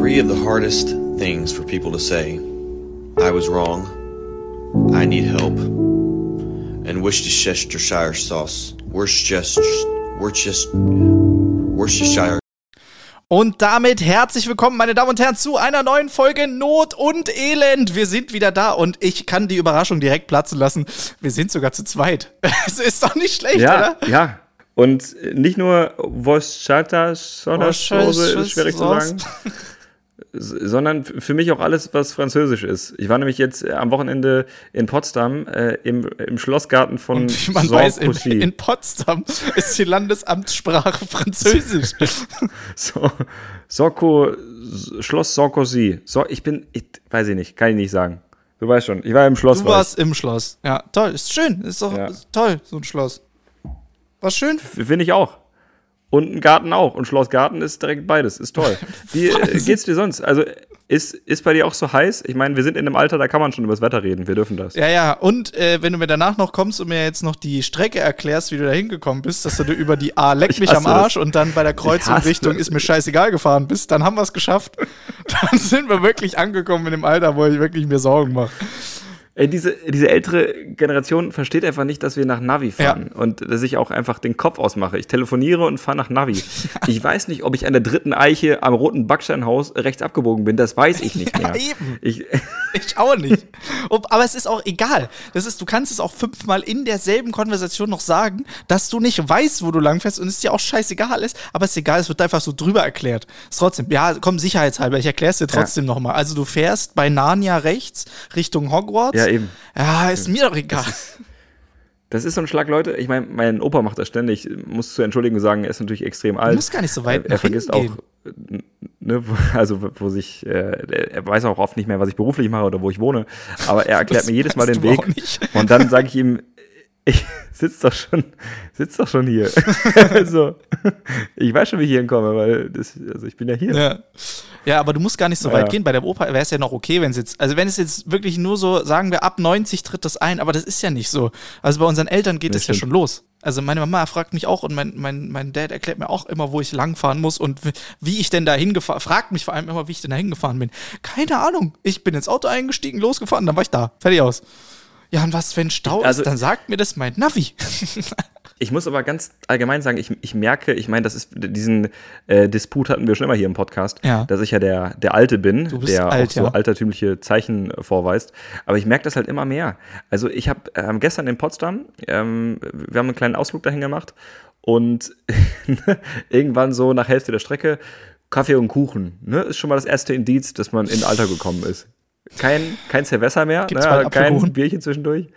Three of the hardest things for people to say I was wrong, I need help, and Worcestershire sauce. Worcestershire. Und damit herzlich willkommen, meine Damen und Herren, zu einer neuen Folge Not und Elend. Wir sind wieder da und ich kann die Überraschung direkt platzen lassen. Wir sind sogar zu zweit. Es ist doch nicht schlecht, ja, oder? Ja, und nicht nur Voschata Soße, ist schwierig zu sagen, sondern für mich auch alles, was französisch ist. Ich war nämlich jetzt äh, am Wochenende in Potsdam äh, im, im Schlossgarten von Und man weiß, in, in Potsdam ist die Landesamtssprache Französisch. so, Soko, Schloss Sarkozy. So, ich bin, ich, weiß ich nicht, kann ich nicht sagen. Du weißt schon, ich war im Schloss. Du warst im Schloss. Ja, toll, ist schön, ist doch Ja. ist toll, so ein Schloss. War schön. Finde ich auch. Und ein Garten auch. Und Schloss Garten ist direkt beides. Ist toll. Wie äh, geht's dir sonst? Also, ist, ist bei dir auch so heiß? Ich meine, wir sind in einem Alter, da kann man schon über das Wetter reden. Wir dürfen das. Ja, ja, und äh, wenn du mir danach noch kommst und mir jetzt noch die Strecke erklärst, wie du da hingekommen bist, dass du über die A leck Ich mich am Arsch das. und dann bei der Kreuzung Richtung das. ist mir scheißegal gefahren bist, dann haben wir es geschafft. Dann sind wir wirklich angekommen in dem Alter, wo ich wirklich mir Sorgen mache. Ey, diese, diese ältere Generation versteht einfach nicht, dass wir nach Navi fahren und dass ich auch einfach den Kopf ausmache. Ich telefoniere und fahre nach Navi. Ich weiß nicht, ob ich an der dritten Eiche am roten Backsteinhaus rechts abgebogen bin. Das weiß ich nicht mehr. eben. Ich, Ich auch nicht. Aber es ist auch egal. Das ist, du kannst es auch fünfmal in derselben Konversation noch sagen, dass du nicht weißt, wo du langfährst und es dir auch scheißegal ist, aber es ist egal, es wird einfach so drüber erklärt. Ist trotzdem, ja, komm, sicherheitshalber, ich erkläre es dir trotzdem noch nochmal. Also du fährst bei Narnia rechts Richtung Hogwarts. Ja, eben. Ja, ist mir doch egal. das ist so ein Schlag, Leute. Ich meine, mein Opa macht das ständig. Ich muss zur Entschuldigung sagen, er ist natürlich extrem alt. musst gar nicht so weit Er, er vergisst auch, ne, wo- also wo sich, äh, er weiß auch oft nicht mehr, was ich beruflich mache oder wo ich wohne. Aber er erklärt Das mir jedes Mal den du Weg. nicht. Und dann sage ich ihm, ich sitz doch schon, sitz doch schon hier. also, ich weiß schon, wie ich hier hinkomme, weil das, also ich bin ja hier. Ja. ja, aber du musst gar nicht so Ja. weit gehen. Bei der Opa wäre es ja noch okay, wenn es jetzt, also wenn es jetzt wirklich nur so, sagen wir, ab 90 tritt das ein, aber das ist ja nicht so. Also bei unseren Eltern geht Das es ja schon los. Also meine Mama fragt mich auch und mein, mein, mein Dad erklärt mir auch immer, wo ich langfahren muss und wie- wie ich denn da hingefahren, fragt mich vor allem immer, wie ich denn da hingefahren bin. Keine Ahnung. Ich bin ins Auto eingestiegen, losgefahren, dann war ich da. Fertig aus. Ja, und was, wenn Stau Also- ist, dann sagt mir das mein Navi. Ich muss aber ganz allgemein sagen, ich, ich merke, ich meine, das ist diesen äh, Disput hatten wir schon immer hier im Podcast, Ja. dass ich ja der, der Alte bin, der alt, auch so ja. altertümliche Zeichen äh, vorweist. Aber ich merke das halt immer mehr. Also ich habe ähm, gestern in Potsdam, ähm, wir haben einen kleinen Ausflug dahin gemacht und irgendwann so nach Hälfte der Strecke Kaffee und Kuchen. Ne? Ist schon mal das erste Indiz, dass man in Alter gekommen ist. Kein, kein Silvester mehr, Gibt's ne? bald kein? Bierchen zwischendurch.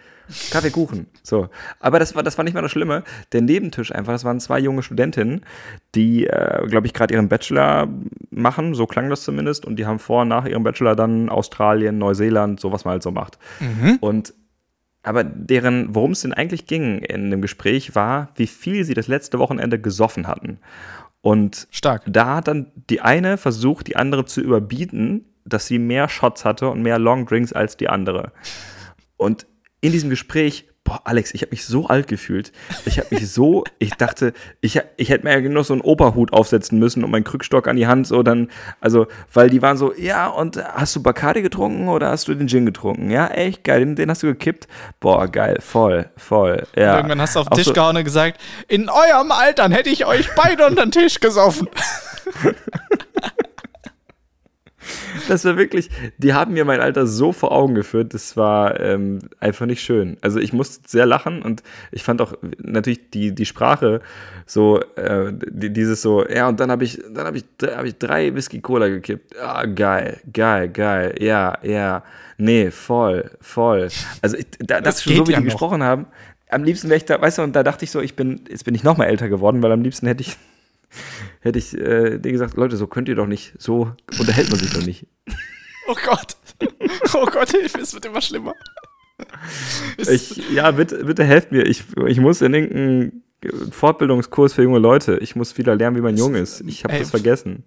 Kaffee, Kuchen. So. Aber das war, das war nicht mal das Schlimme. Der Nebentisch einfach, das waren zwei junge Studentinnen, die, äh, glaube ich, gerade ihren Bachelor machen, so klang das zumindest, und die haben vor und nach ihrem Bachelor dann Australien, Neuseeland, so was man halt so macht. Und aber deren, worum es denn eigentlich ging in dem Gespräch, war, wie viel sie das letzte Wochenende gesoffen hatten. Und Stark. da hat dann die eine versucht, die andere zu überbieten, dass sie mehr Shots hatte und mehr Long Drinks als die andere. Und in diesem Gespräch, boah, Alex, ich habe mich so alt gefühlt. Ich habe mich so, ich dachte, ich, ich hätte mir ja noch so einen Operhut aufsetzen müssen und meinen Krückstock an die Hand, so dann, also, weil die waren so, ja, und hast du Bacardi getrunken oder hast du den Gin getrunken? Ja, echt geil, den, den hast du gekippt. Boah, geil, voll, voll. Ja. Irgendwann hast du auf den Tisch so- gehauen und gesagt, in eurem Altern hätte ich euch beide unter den Tisch gesoffen. Das war wirklich, die haben mir mein Alter so vor Augen geführt, das war ähm, einfach nicht schön. Also ich musste sehr lachen und ich fand auch natürlich die, die Sprache so, äh, die, dieses so, ja, und dann habe ich, dann habe ich, hab ich drei Whisky Cola gekippt. Ah, geil, geil, geil, ja, ja, nee, voll, voll. Also ich, da, das, Das schon so wie ja die noch. gesprochen haben, am liebsten wäre ich da, weißt du, und da dachte ich so, ich bin, jetzt bin ich noch mal älter geworden, weil am liebsten hätte ich hätte ich äh, denen gesagt, Leute, so könnt ihr doch nicht, so unterhält man sich doch nicht. Oh Gott. Oh Gott, Hilfe, es wird immer schlimmer. Ich, ja, bitte, bitte helft mir. Ich, ich muss in irgendeinen Fortbildungskurs für junge Leute. Ich muss wieder lernen, wie man jung ist. Ich habe das vergessen.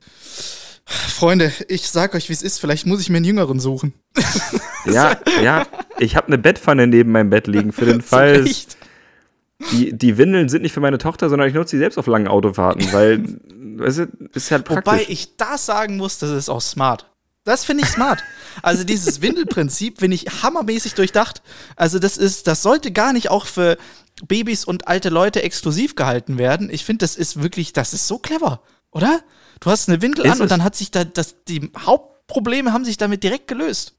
Freunde, ich sag euch, wie es ist. Vielleicht muss ich mir einen Jüngeren suchen. Ja, ja, ich habe eine Bettpfanne neben meinem Bett liegen für den Fall. Die, die Windeln sind nicht für meine Tochter, sondern ich nutze sie selbst auf langen Autofahrten, weil weißt du, ist halt praktisch. Wobei ich das sagen muss, das ist auch smart. Das finde ich smart. Also dieses Windelprinzip finde ich hammermäßig durchdacht. Also das ist, das sollte gar nicht auch für Babys und alte Leute exklusiv gehalten werden. Ich finde, das ist wirklich, das ist so clever, oder? Du hast eine Windel Ist an und dann hat sich da, das, die Hauptprobleme haben sich damit direkt gelöst.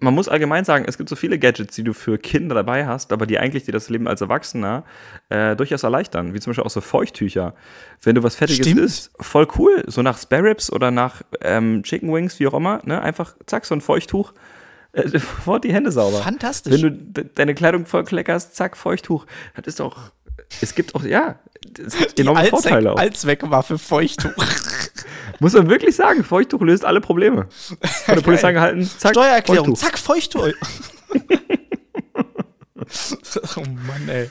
Man muss allgemein sagen, es gibt so viele Gadgets, die du für Kinder dabei hast, aber die eigentlich dir das Leben als Erwachsener äh, durchaus erleichtern. Wie zum Beispiel auch so Feuchttücher. Wenn du was Fertiges Stimmt. isst, voll cool. So nach Spare Ribs oder nach ähm, Chicken Wings, wie auch immer. Ne? Einfach zack, so ein Feuchttuch. Äh, sofort die Hände sauber. Fantastisch. Wenn du de deine Kleidung voll kleckerst, zack, Feuchttuch. Das ist doch. Es gibt auch, ja, es hat enorme Allzweck- Vorteile auch. Allzweckwaffe Feuchttuch. Muss man wirklich sagen, Feuchttuch löst alle Probleme. Von der Polizei gehalten, zack, Steuererklärung, Feuchttuch. zack, Feuchttuch. oh Mann, ey.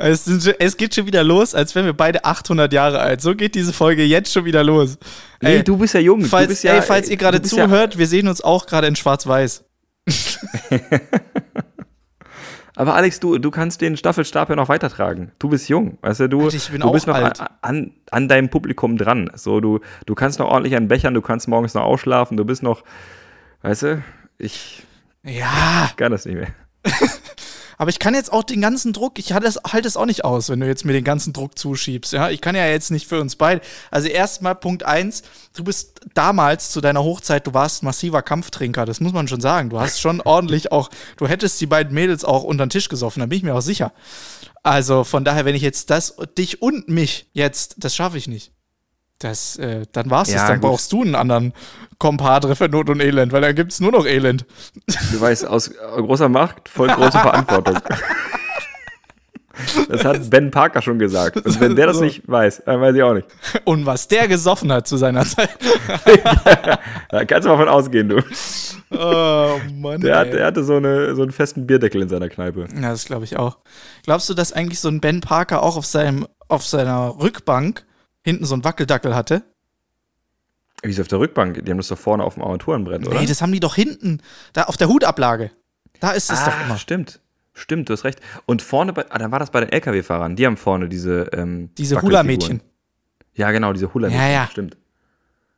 Es, sind, es geht schon wieder los, als wären wir beide 800 Jahre alt. So geht diese Folge jetzt schon wieder los. Nee, Ey, du bist ja jung. falls, du bist ja, ey, falls ihr gerade bist ja- zuhört, wir sehen uns auch gerade in Schwarz-Weiß. Aber Alex, du, du kannst den Staffelstab ja noch weitertragen. Du bist jung, weißt du, du, Alter, ich du bist noch. An, an, an deinem Publikum dran. So, du, du kannst noch ordentlich an Bechern, du kannst morgens noch ausschlafen, du bist noch, weißt du, ich Ja, kann das nicht mehr. aber ich kann jetzt auch den ganzen Druck, ich halte es, halte es auch nicht aus, wenn du jetzt mir den ganzen Druck zuschiebst. Ja, ich kann ja jetzt nicht für uns beide. Also erstmal Punkt eins, du bist damals zu deiner Hochzeit, du warst massiver Kampftrinker, das muss man schon sagen. Du hast schon ordentlich auch, du hättest die beiden Mädels auch unter den Tisch gesoffen, da bin ich mir auch sicher. Also von daher, wenn ich jetzt das, dich und mich jetzt, das schaffe ich nicht. Das, äh, dann war's Ja, es, dann gut. brauchst du einen anderen Kompadre für Not und Elend, weil dann gibt's nur noch Elend. Du weißt, aus großer Macht folgt große Verantwortung. Das hat Ben Parker schon gesagt. Und wenn der das nicht weiß, dann weiß ich auch nicht. Und was der gesoffen hat zu seiner Zeit. Da kannst du mal von ausgehen, du. Oh Mann. Der, hat, der hatte so, eine, so einen festen Bierdeckel in seiner Kneipe. ja, das glaube ich auch. Glaubst du, dass eigentlich so ein Ben Parker auch auf, seinem, auf seiner Rückbank hinten so ein Wackeldackel hatte? Wie ist auf der Rückbank? Die haben das doch vorne auf dem Armaturenbrett, oder? Nee, das haben die doch hinten, da auf der Hutablage. Da ist es doch Ah, immer. stimmt. Stimmt, du hast recht. Und vorne, bei, ah, dann war das bei den LKW-Fahrern. Die haben vorne diese ähm, Diese. Hula-Mädchen. Ja, genau, diese Hula-Mädchen. Ja, ja. Stimmt.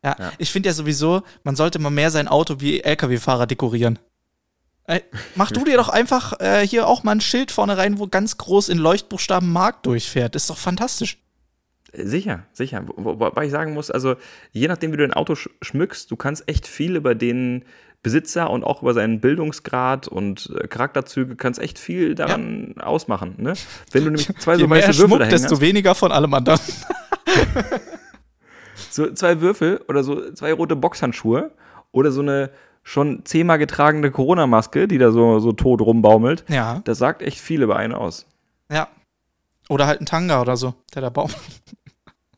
Ja, Ja. ich finde ja sowieso, man sollte mal mehr sein Auto wie LKW-Fahrer dekorieren. Ey, mach du dir doch einfach äh, hier auch mal ein Schild vorne rein, wo ganz groß in Leuchtbuchstaben Markt durchfährt. Ist doch fantastisch. Sicher, sicher. Wo- wo- Wobei ich sagen muss, also je nachdem, wie du dein Auto sch schmückst, du kannst echt viel über den Besitzer und auch über seinen Bildungsgrad und äh, Charakterzüge kannst echt viel daran ausmachen. Ne? Wenn du nämlich zwei Je so mehr weiße Würfel Schmuck, desto hast, weniger von allem anderen. so zwei Würfel oder so zwei rote Boxhandschuhe oder so eine schon zehnmal getragene Corona-Maske, die da so, so tot rumbaumelt, Ja, das sagt echt viel über einen aus. ja. Oder halt ein Tanga oder so, der da baut.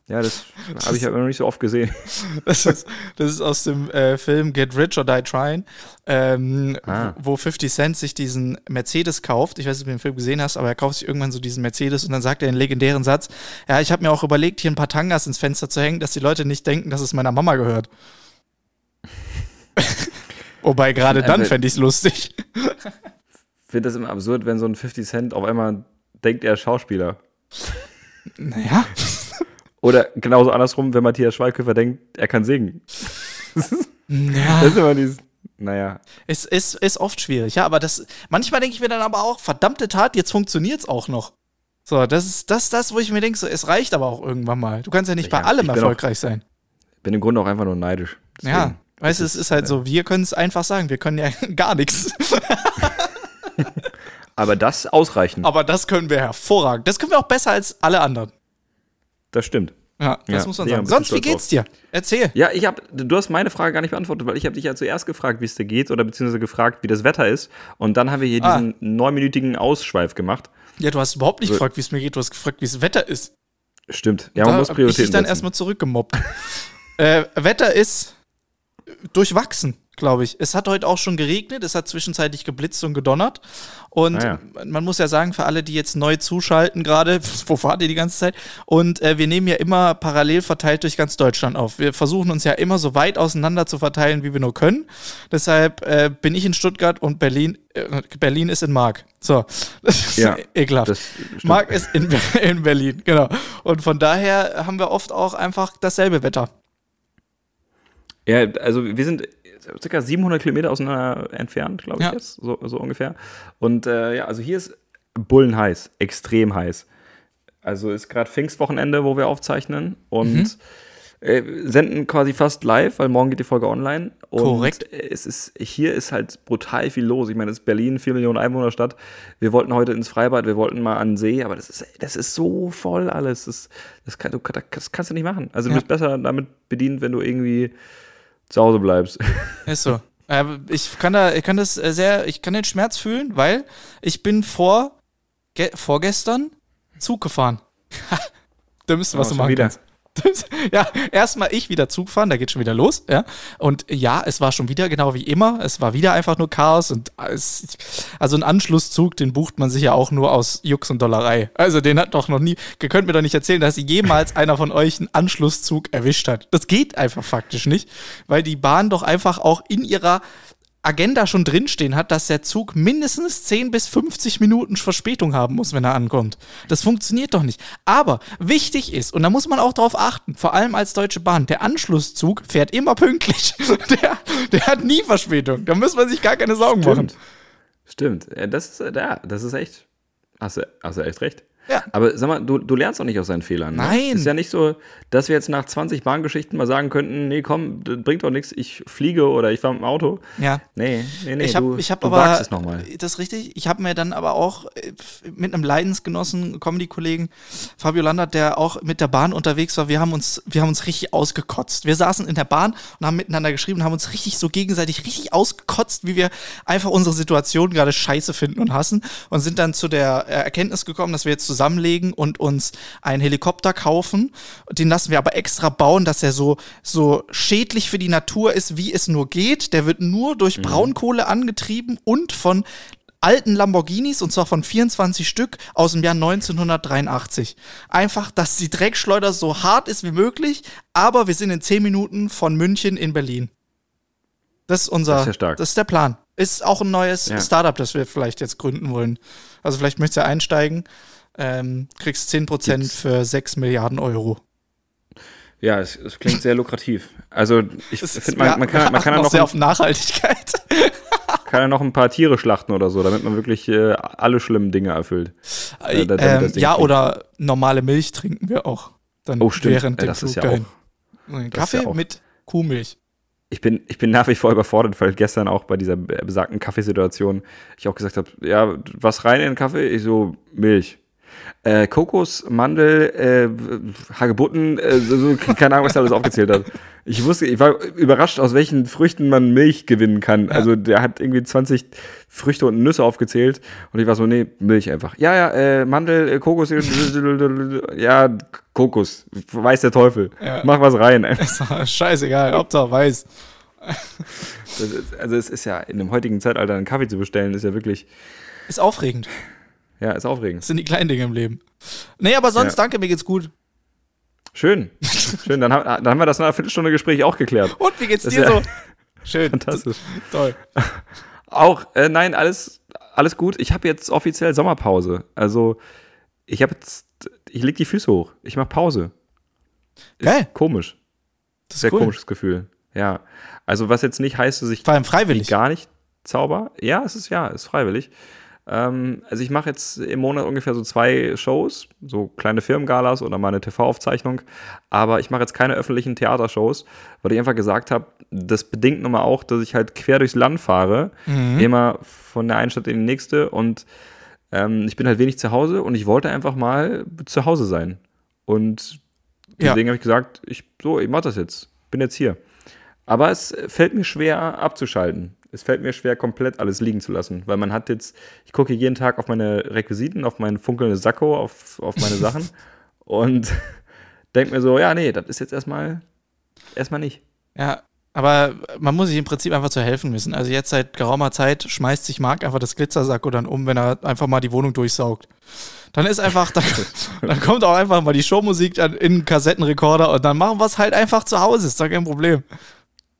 Ja, das habe ich aber noch nicht so oft gesehen. Das ist, das ist aus dem äh, Film Get Rich or Die Trying, ähm, Ah. wo 50 Cent sich diesen Mercedes kauft. Ich weiß nicht, ob du den Film gesehen hast, aber er kauft sich irgendwann so diesen Mercedes und dann sagt er den legendären Satz: Ja, ich habe mir auch überlegt, hier ein paar Tangas ins Fenster zu hängen, dass die Leute nicht denken, dass es meiner Mama gehört. Wobei gerade dann Also- fände ich es lustig. Ich finde das immer absurd, wenn so ein 50 Cent auf einmal denkt, er ist Schauspieler. Naja. Oder genauso andersrum, wenn Matthias Schweighöfer denkt, er kann singen. Ja. Das ist immer dieses, naja. Es ist, ist oft schwierig, ja, aber das, manchmal denke ich mir dann aber auch, verdammte Tat, jetzt funktioniert's auch noch. So, das ist das, das, wo ich mir denke, so, es reicht aber auch irgendwann mal. Du kannst ja nicht bei Ja, allem ich bin auch- erfolgreich sein. Bin im Grunde auch einfach nur neidisch. Deswegen. Ja, weißt du, es ist halt so, wir können es einfach sagen, wir können ja gar nichts. Aber das ausreichend. Aber das können wir hervorragend. Das können wir auch besser als alle anderen. Das stimmt. Ja, das Ja, muss man sagen. Sonst, wie geht's dir? Erzähl. Ja, ich habe, du hast meine Frage gar nicht beantwortet, weil ich habe dich ja zuerst gefragt, wie es dir geht oder beziehungsweise gefragt, wie das Wetter ist. Und dann haben wir hier Ah. diesen neunminütigen Ausschweif gemacht. Ja, du hast überhaupt nicht So. gefragt, wie es mir geht. Du hast gefragt, wie das Wetter ist. Stimmt. Ja, man da muss hab ich dich Prioritäten dann setzen. erstmal zurückgemobbt. äh, Wetter ist durchwachsen. Glaube ich. Es hat heute auch schon geregnet, es hat zwischenzeitlich geblitzt und gedonnert. Und Ah man muss ja sagen, für alle, die jetzt neu zuschalten gerade, wo fahrt ihr die ganze Zeit? Und äh, wir nehmen ja immer parallel verteilt durch ganz Deutschland auf. Wir versuchen uns ja immer so weit auseinander zu verteilen, wie wir nur können. Deshalb äh, bin ich in Stuttgart und Berlin, äh, Berlin ist in Mark. So, das ist Ja, ekelhaft. das. Mark ist in, in Berlin, genau. Und von daher haben wir oft auch einfach dasselbe Wetter. Ja, also wir sind circa 700 Kilometer auseinander entfernt, glaube ich Ja. jetzt, so, so ungefähr. Und äh, ja, also hier ist bullenheiß, extrem heiß. Also ist gerade Pfingstwochenende, wo wir aufzeichnen und Mhm. äh, senden quasi fast live, weil morgen geht die Folge online. Und Korrekt. Es ist, hier ist halt brutal viel los. Ich meine, es ist Berlin, 4 Millionen Einwohnerstadt. Wir wollten heute ins Freibad, wir wollten mal an den See, aber das ist, das ist so voll alles. Das, das, kann, das kannst du nicht machen. Also du Ja. bist besser damit bedient, wenn du irgendwie zu Hause bleibst. Ist so. Äh, ich kann da, ich kann das äh, sehr, ich kann den Schmerz fühlen, weil ich bin vor, ge, vorgestern Zug gefahren. da müsste was Oh, du machen wieder. kannst. Das, ja, erstmal ich wieder Zug fahren, da geht schon wieder los, ja. Und ja, es war schon wieder genau wie immer. Es war wieder einfach nur Chaos und es, also ein Anschlusszug, den bucht man sich ja auch nur aus Jux und Dollerei. Also den hat doch noch nie, ihr könnt mir doch nicht erzählen, dass jemals einer von euch einen Anschlusszug erwischt hat. Das geht einfach faktisch nicht, weil die Bahn doch einfach auch in ihrer Agenda schon drinstehen hat, dass der Zug mindestens 10 bis 50 Minuten Verspätung haben muss, wenn er ankommt. Das funktioniert doch nicht. Aber wichtig ist, und da muss man auch drauf achten, vor allem als Deutsche Bahn, der Anschlusszug fährt immer pünktlich. Der, der hat nie Verspätung. Da muss man sich gar keine Sorgen machen. Stimmt. Ja, das ist, ja, das ist echt. Hast du, hast du echt recht. Ja. Aber sag mal, du, du lernst doch nicht aus seinen Fehlern. Ne? Nein. Ist ja nicht so, dass wir jetzt nach 20 Bahngeschichten mal sagen könnten, nee, komm, das bringt doch nichts, ich fliege oder ich fahre mit dem Auto. Ja. Nee, nee, nee, ich habe du, ich hab du aber es nochmal. das ist richtig. Ich habe mir dann aber auch äh, mit einem Leidensgenossen, Comedy-Kollegen Fabio Landert, der auch mit der Bahn unterwegs war, wir haben uns, wir haben uns richtig ausgekotzt. Wir saßen in der Bahn und haben miteinander geschrieben und haben uns richtig so gegenseitig richtig ausgekotzt, wie wir einfach unsere Situation gerade scheiße finden und hassen und sind dann zu der äh, Erkenntnis gekommen, dass wir jetzt zusammenlegen und uns einen Helikopter kaufen. Den lassen wir aber extra bauen, dass er so, so schädlich für die Natur ist, wie es nur geht. Der wird nur durch Braunkohle angetrieben und von alten Lamborghinis, und zwar von 24 Stück aus dem Jahr 1983. Einfach, dass die Dreckschleuder so hart ist wie möglich, aber wir sind in 10 Minuten von München in Berlin. Das ist unser, Das ist ja das ist der Plan. Ist auch ein neues Ja. Startup, das wir vielleicht jetzt gründen wollen. Also vielleicht möchtest du einsteigen, ähm, kriegst 10% Gibt's- für 6 Milliarden Euro. Ja, es, es klingt sehr lukrativ. Also ich ist- finde, man, man, kann, man kann ja noch, sehr auf Nachhaltigkeit. kann ja noch ein paar Tiere schlachten oder so, damit man wirklich äh, alle schlimmen Dinge erfüllt. Äh, ähm, Ding ja, fliegt. oder normale Milch trinken wir auch. Dann Oh, stimmt. Während Äh, dem das ist Flug ja dahin. auch- ist Kaffee ja auch- mit Kuhmilch. ich bin, ich bin nach wie vor überfordert, weil gestern auch bei dieser besagten Kaffeesituation ich auch gesagt habe, ja, was rein in den Kaffee? Ich so, Milch. Äh, Kokos, Mandel, äh, Hagebutten, äh, so, keine Ahnung, was er alles aufgezählt hat. Ich wusste, ich war überrascht, aus welchen Früchten man Milch gewinnen kann. Also der hat irgendwie 20 Früchte und Nüsse aufgezählt und ich war so, nee, Milch einfach. Ja, ja, äh, Mandel, äh, Kokos, ja, Kokos, weiß der Teufel. Ja. Mach was rein. Scheißegal, Hauptsache weiß. Ist, also es ist ja in dem heutigen Zeitalter einen Kaffee zu bestellen, ist ja wirklich, Ist aufregend. Ja, ist aufregend. Das sind die kleinen Dinge im Leben. Nee, aber sonst, Ja. danke, mir geht's gut. Schön. Schön, dann, haben- dann haben wir das nach einer Viertelstunde Gespräch auch geklärt. Und wie geht's Das dir ja- so? Schön. Fantastisch. Toll. Auch, äh, nein, alles, alles gut. Ich habe jetzt offiziell Sommerpause. Also, ich habe jetzt, ich leg die Füße hoch. Ich mache Pause. Ist Geil. Komisch. Das Sehr ist cool. komisches Gefühl. Ja. Also, was jetzt nicht heißt, dass ich Vor allem freiwillig. gar nicht zauber. Ja, es ist ja, ist freiwillig. Ähm, also ich mache jetzt im Monat ungefähr so zwei Shows, so kleine Firmengalas oder mal eine TV-Aufzeichnung. Aber ich mache jetzt keine öffentlichen Theatershows, weil ich einfach gesagt habe, das bedingt nun mal auch, dass ich halt quer durchs Land fahre, Mhm. immer von der einen Stadt in die nächste und ähm, ich bin halt wenig zu Hause und ich wollte einfach mal zu Hause sein. Und Ja. deswegen habe ich gesagt, ich, so, ich mache das jetzt, bin jetzt hier. Aber es fällt mir schwer abzuschalten. Es fällt mir schwer, komplett alles liegen zu lassen, weil man hat jetzt, ich gucke jeden Tag auf meine Requisiten, auf mein funkelndes Sakko, auf, auf meine Sachen und denke mir so, ja, nee, das ist jetzt erstmal, erstmal nicht. Ja, Aber man muss sich im Prinzip einfach zu helfen wissen. Also jetzt seit geraumer Zeit schmeißt sich Marc einfach das Glitzersacko dann um, wenn er einfach mal die Wohnung durchsaugt. Dann ist einfach, dann, dann kommt auch einfach mal die Showmusik dann in den Kassettenrekorder und dann machen wir es halt einfach zu Hause. Ist doch kein Problem.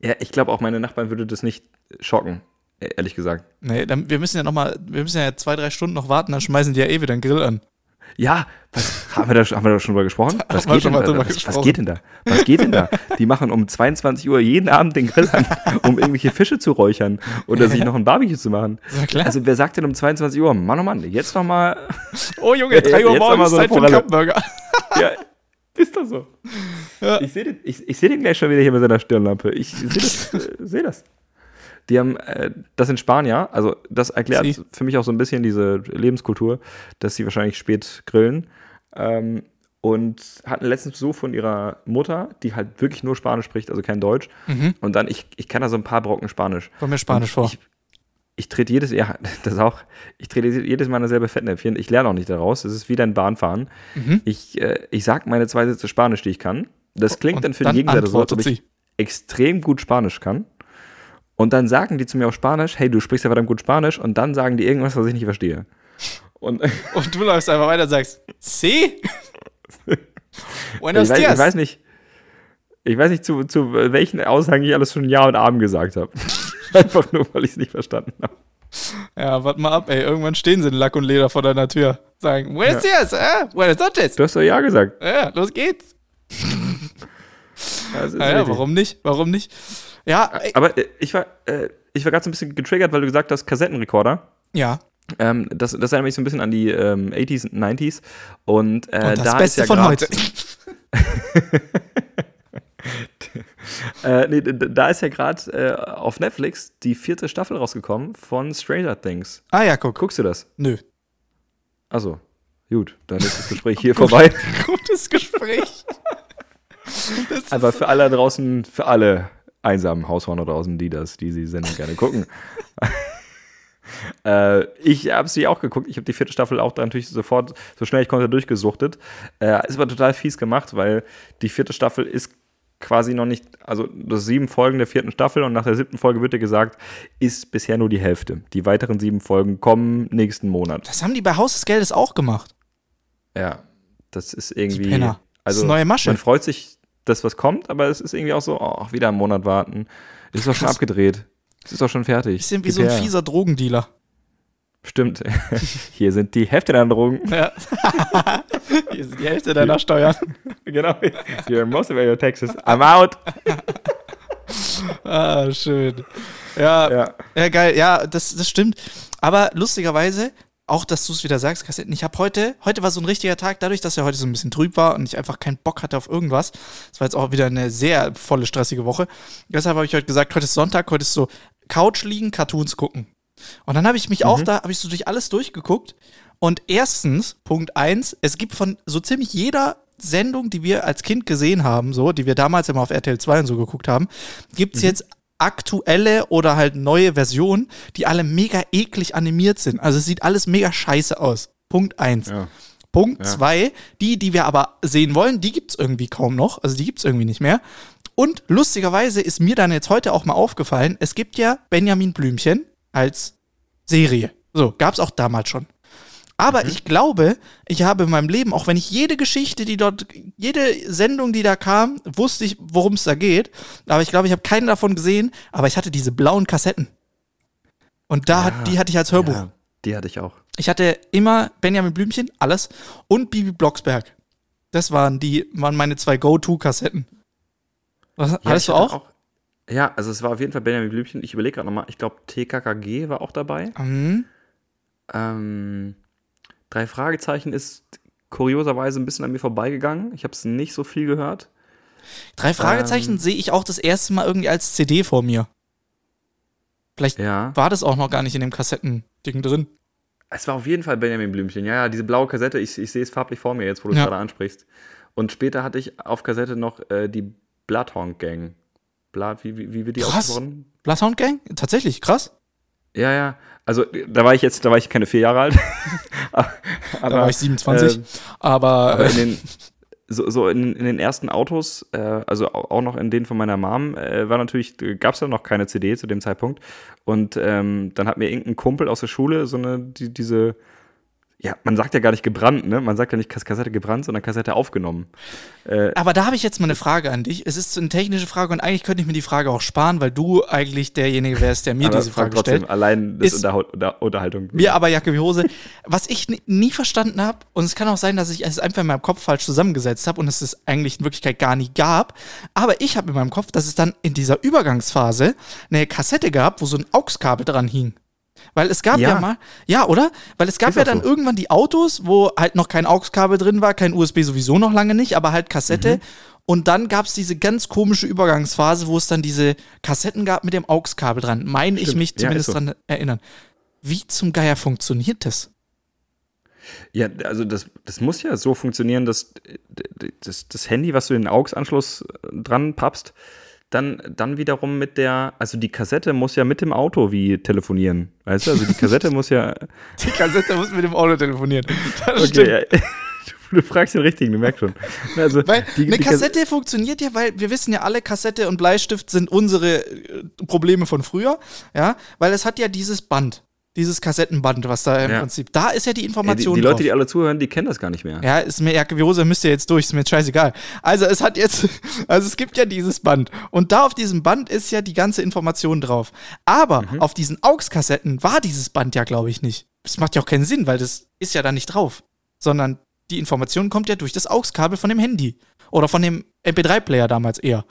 Ja, ich glaube auch meine Nachbarn würde das nicht schocken, e- ehrlich gesagt. Nee, dann, wir müssen ja noch mal, wir müssen ja zwei, drei Stunden noch warten, dann schmeißen die ja eh wieder einen Grill an. Ja, was, haben, wir da, haben wir da schon drüber gesprochen? Was geht, denn drüber Was, was gesprochen. geht denn da? Was geht denn da? Die machen um 22 Uhr jeden Abend den Grill an, um irgendwelche Fische zu räuchern oder sich noch ein Barbecue zu machen. Also wer sagt denn um 22 Uhr, Mann, oh Mann, jetzt noch mal, Oh Junge, 3 Uhr morgens, so Zeit für einen Forelle. Kampfburger. ja, ist das so. Ja. Ich sehe den, ich, ich seh den gleich schon wieder hier mit seiner Stirnlampe. Ich sehe das. äh, seh das. Die haben äh, das in Spanier, also das erklärt Sie. für mich auch so ein bisschen diese Lebenskultur, dass sie wahrscheinlich spät grillen. Ähm, und hatten letztens Besuch von ihrer Mutter, die halt wirklich nur Spanisch spricht, also kein Deutsch. Und dann, ich, ich kann da so ein paar Brocken Spanisch. Komm mir Spanisch vor. Ich, ich trete jedes, ja, das auch, ich trete jedes Mal dasselbe Fettnäpfchen. Ich lerne auch nicht daraus. Es ist wie ein Bahnfahren. Mhm. Ich, äh, ich sag meine zwei Sätze Spanisch, die ich kann. Das klingt Und dann für die Gegenseite so, als ob ich extrem gut Spanisch kann. Und dann sagen die zu mir auf Spanisch, hey, du sprichst ja verdammt gut Spanisch. Und dann sagen die irgendwas, was ich nicht verstehe. Und Und du läufst einfach weiter und sagst, Sie? Buenos ich, weiß, ich dias. weiß nicht, ich weiß nicht, zu, zu welchen Aussagen ich alles schon Ja und Abend gesagt habe. Einfach nur, weil ich es nicht verstanden habe. Ja, warte mal ab, ey. Irgendwann stehen sie in Lack und Leder vor deiner Tür. Sagen, Buenos dias, äh? Buenos noches. Du hast doch Ja gesagt. Ja, los geht's. Ist Naja, warum nicht? Warum nicht? Ja, ey, Aber äh, ich war, äh, ich war gerade so ein bisschen getriggert, weil du gesagt hast, Kassettenrekorder. ja. Ähm, das, das erinnert mich so ein bisschen an die ähm, 80s und 90s. Und, äh, Und das da Beste ist ja von heute. Äh, nee, da ist ja gerade äh, auf Netflix die vierte Staffel rausgekommen von Stranger Things. Ah ja, guck. Guckst du das? Nö. Also, gut, dann ist das Gespräch hier vorbei. Gutes Gespräch. Das Aber für alle draußen, für alle einsamen Hausfrauen draußen, die das, die die Sendung gerne gucken. äh, ich habe sie auch geguckt. Ich habe die vierte Staffel auch dann natürlich sofort, so schnell ich konnte, durchgesuchtet. Äh, ist aber total fies gemacht, weil die vierte Staffel ist quasi noch nicht, also das sieben Folgen der vierten Staffel und nach der siebten Folge wird dir gesagt, ist bisher nur die Hälfte. Die weiteren sieben Folgen kommen nächsten Monat. Das haben die bei Haus des Geldes auch gemacht. Ja, das ist irgendwie. Penner. Das ist eine neue Masche. Man freut sich, dass was kommt, aber es ist irgendwie auch so, oh, wieder einen Monat warten. Ist doch schon abgedreht. Es ist doch schon fertig. Bisschen wie Gib so ein her. fieser Drogendealer. Stimmt. Hier sind die Hälfte deiner Drogen. Ja. Hier sind die Hälfte deiner Steuern. genau. You're most of your taxes. I'm out. Ah, schön. Ja, ja. Ja. geil. Ja, das, das stimmt. Aber lustigerweise, auch dass du es wieder sagst, Kassetten, ich habe heute, heute war so ein richtiger Tag, dadurch, dass er heute so ein bisschen trüb war und ich einfach keinen Bock hatte auf irgendwas. Es war jetzt auch wieder eine sehr volle, stressige Woche. Deshalb habe ich heute gesagt, heute ist Sonntag, heute ist so Couch liegen, Cartoons gucken. Und dann habe ich mich auch da, habe ich so durch alles durchgeguckt. Und erstens, Punkt eins, es gibt von so ziemlich jeder Sendung, die wir als Kind gesehen haben, so, die wir damals immer auf RTL 2 und so geguckt haben, gibt es jetzt aktuelle oder halt neue Versionen, die alle mega eklig animiert sind. Also es sieht alles mega scheiße aus. Punkt eins. Ja. Punkt Ja. zwei, die, die wir aber sehen wollen, die gibt's irgendwie kaum noch. Also die gibt's irgendwie nicht mehr. Und lustigerweise ist mir dann jetzt heute auch mal aufgefallen, es gibt ja Benjamin Blümchen als Serie. So, gab's auch damals schon. Aber ich glaube, ich habe in meinem Leben, auch wenn ich jede Geschichte, die dort, jede Sendung, die da kam, wusste ich, worum es da geht. Aber ich glaube, ich habe keinen davon gesehen, aber ich hatte diese blauen Kassetten. Und da hat, die hatte ich als Hörbuch. Ja, die hatte ich auch. Ich hatte immer Benjamin Blümchen, alles, und Bibi Blocksberg. Das waren die, waren meine zwei Go-To-Kassetten. Was, Ja, hattest du hatte auch? Ja, also es war auf jeden Fall Benjamin Blümchen. Ich überlege gerade nochmal, ich glaube TKKG war auch dabei. Mhm. Ähm, drei Fragezeichen ist kurioserweise ein bisschen an mir vorbeigegangen. Ich habe es nicht so viel gehört. Drei Fragezeichen Ähm. sehe ich auch das erste Mal irgendwie als CD vor mir. Vielleicht Ja. war das auch noch gar nicht in dem Kassettending drin. Es war auf jeden Fall Benjamin Blümchen. Ja, ja, diese blaue Kassette, ich, ich sehe es farblich vor mir jetzt, wo du es Ja. gerade ansprichst. Und später hatte ich auf Kassette noch äh, die Bloodhound Gang. Blood, wie, wie, wie wird die Krass. ausgesprochen? Bloodhound Gang? Tatsächlich, krass. Ja, ja. Also da war ich jetzt, da war ich keine vier Jahre alt. aber, Da war ich 27. ähm, aber aber äh, in den so, so in, in den ersten Autos, äh, also auch noch in denen von meiner Mom, äh, war natürlich, gab es da noch keine CD zu dem Zeitpunkt. Und ähm, dann hat mir irgendein Kumpel aus der Schule so eine, die, diese ja, man sagt ja gar nicht gebrannt, ne? Man sagt ja nicht Kassette gebrannt, sondern Kassette aufgenommen. Äh, Aber da habe ich jetzt mal eine Frage an dich. Es ist eine technische Frage und eigentlich könnte ich mir die Frage auch sparen, weil du eigentlich derjenige wärst, der mir diese Frage trotzdem stellt. Allein das ist Unterhal Unter Unterhaltung. Wir aber Jacke wie Hose. Was ich nie verstanden habe, und es kann auch sein, dass ich es einfach in meinem Kopf falsch zusammengesetzt habe und es es eigentlich in Wirklichkeit gar nie gab. Aber ich habe in meinem Kopf, dass es dann in dieser Übergangsphase eine Kassette gab, wo so ein AUX-Kabel dran hing. Weil es gab ja, ja mal, ja, oder? Weil es gab Ist ja dann so. irgendwann die Autos, wo halt noch kein AUX-Kabel drin war, kein USB sowieso noch lange nicht, aber halt Kassette. Mhm. Und dann gab es diese ganz komische Übergangsphase, wo es dann diese Kassetten gab mit dem AUX-Kabel dran. Meine ich mich zumindest ja, so. dran erinnern. Wie zum Geier funktioniert das? Ja, also das, das muss ja so funktionieren, dass das, das Handy, was du in den AUX-Anschluss dran pappst, dann, dann wiederum mit der, also die Kassette muss ja mit dem Auto wie telefonieren. Weißt du? Also die Kassette muss ja. Die Kassette muss mit dem Auto telefonieren. Das okay, ja. Du fragst den richtigen, du merkst schon. Also, weil die, eine die Kassette Kas funktioniert ja, weil wir wissen ja alle, Kassette und Bleistift sind unsere äh, Probleme von früher, ja, weil es hat ja dieses Band dieses Kassettenband, was da im ja. Prinzip, da ist ja die Information. Ja, die, die Leute, die alle zuhören, die kennen das gar nicht mehr. Ja, ist mir Jacke wie Hose, müsst ihr jetzt durch, ist mir jetzt scheißegal. Also es hat jetzt, also es gibt ja dieses Band und da auf diesem Band ist ja die ganze Information drauf. Aber mhm. auf diesen AUX-Kassetten war dieses Band ja, glaube ich, nicht. Das macht ja auch keinen Sinn, weil das ist ja da nicht drauf. Sondern die Information kommt ja durch das AUX-Kabel von dem Handy. Oder von dem MP3-Player damals eher.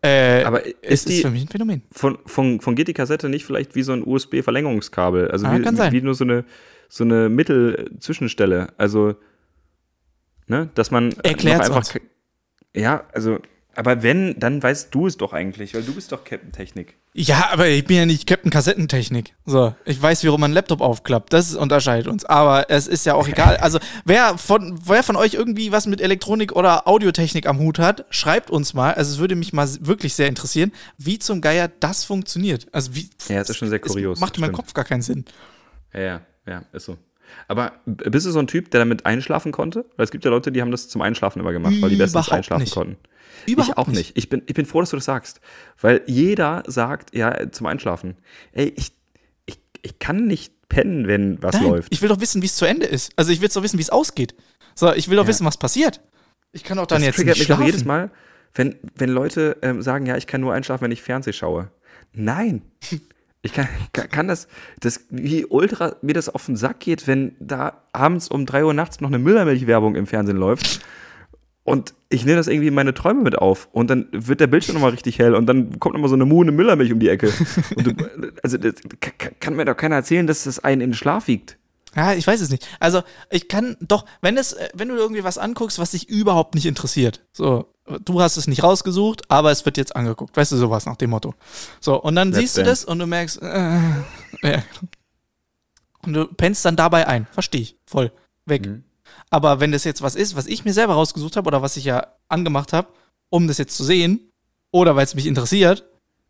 Äh, Aber ist, es ist für mich ein Phänomen. Von, von, von geht die Kassette nicht vielleicht wie so ein USB-Verlängerungskabel? Also ah, wie, kann sein. wie nur so eine, so eine Mittelzwischenstelle. Also, ne, dass man Erklärt einfach. Ja, also aber wenn, dann weißt du es doch eigentlich, weil du bist doch Captain Technik. Ja, aber ich bin ja nicht Captain Kassettentechnik. So, ich weiß, wie man einen Laptop aufklappt. Das unterscheidet uns. Aber es ist ja auch egal. Also, wer von, wer von euch irgendwie was mit Elektronik oder Audiotechnik am Hut hat, schreibt uns mal. Also, es würde mich mal wirklich sehr interessieren, wie zum Geier das funktioniert. Also, wie. Ja, das ist schon sehr kurios. Macht in meinem Kopf gar keinen Sinn. Ja, ja, ja, ist so. Aber bist du so ein Typ, der damit einschlafen konnte? Weil es gibt ja Leute, die haben das zum Einschlafen immer gemacht, weil die bestens einschlafen nicht. konnten. Überhaupt ich auch nicht. nicht. Ich, bin, ich bin froh, dass du das sagst. Weil jeder sagt, ja, zum Einschlafen. Ey, ich, ich, ich kann nicht pennen, wenn was Nein, läuft. Ich will doch wissen, wie es zu Ende ist. Also ich will doch wissen, wie es ausgeht. So, ich will doch ja. wissen, was passiert. Ich kann auch dann das jetzt triggert nicht mich auch jedes Mal, wenn, wenn Leute ähm, sagen, ja, ich kann nur einschlafen, wenn ich Fernseh schaue. Nein. Ich kann, kann, das, das, wie ultra mir das auf den Sack geht, wenn da abends um 3 Uhr nachts noch eine Müllermilch-Werbung im Fernsehen läuft und ich nehme das irgendwie in meine Träume mit auf. Und dann wird der Bildschirm nochmal richtig hell und dann kommt nochmal so eine Muhne Müllermilch um die Ecke. Du, also das kann mir doch keiner erzählen, dass das einen in den Schlaf wiegt. Ja, ich weiß es nicht. Also, ich kann doch, wenn es, wenn du irgendwie was anguckst, was dich überhaupt nicht interessiert, so, du hast es nicht rausgesucht, aber es wird jetzt angeguckt, weißt du, sowas nach dem Motto. So, und dann Let's siehst du das und du merkst, äh, ja. Und du pennst dann dabei ein. Verstehe ich. Voll. Weg. Mhm. Aber wenn das jetzt was ist, was ich mir selber rausgesucht habe oder was ich ja angemacht habe, um das jetzt zu sehen, oder weil es mich interessiert,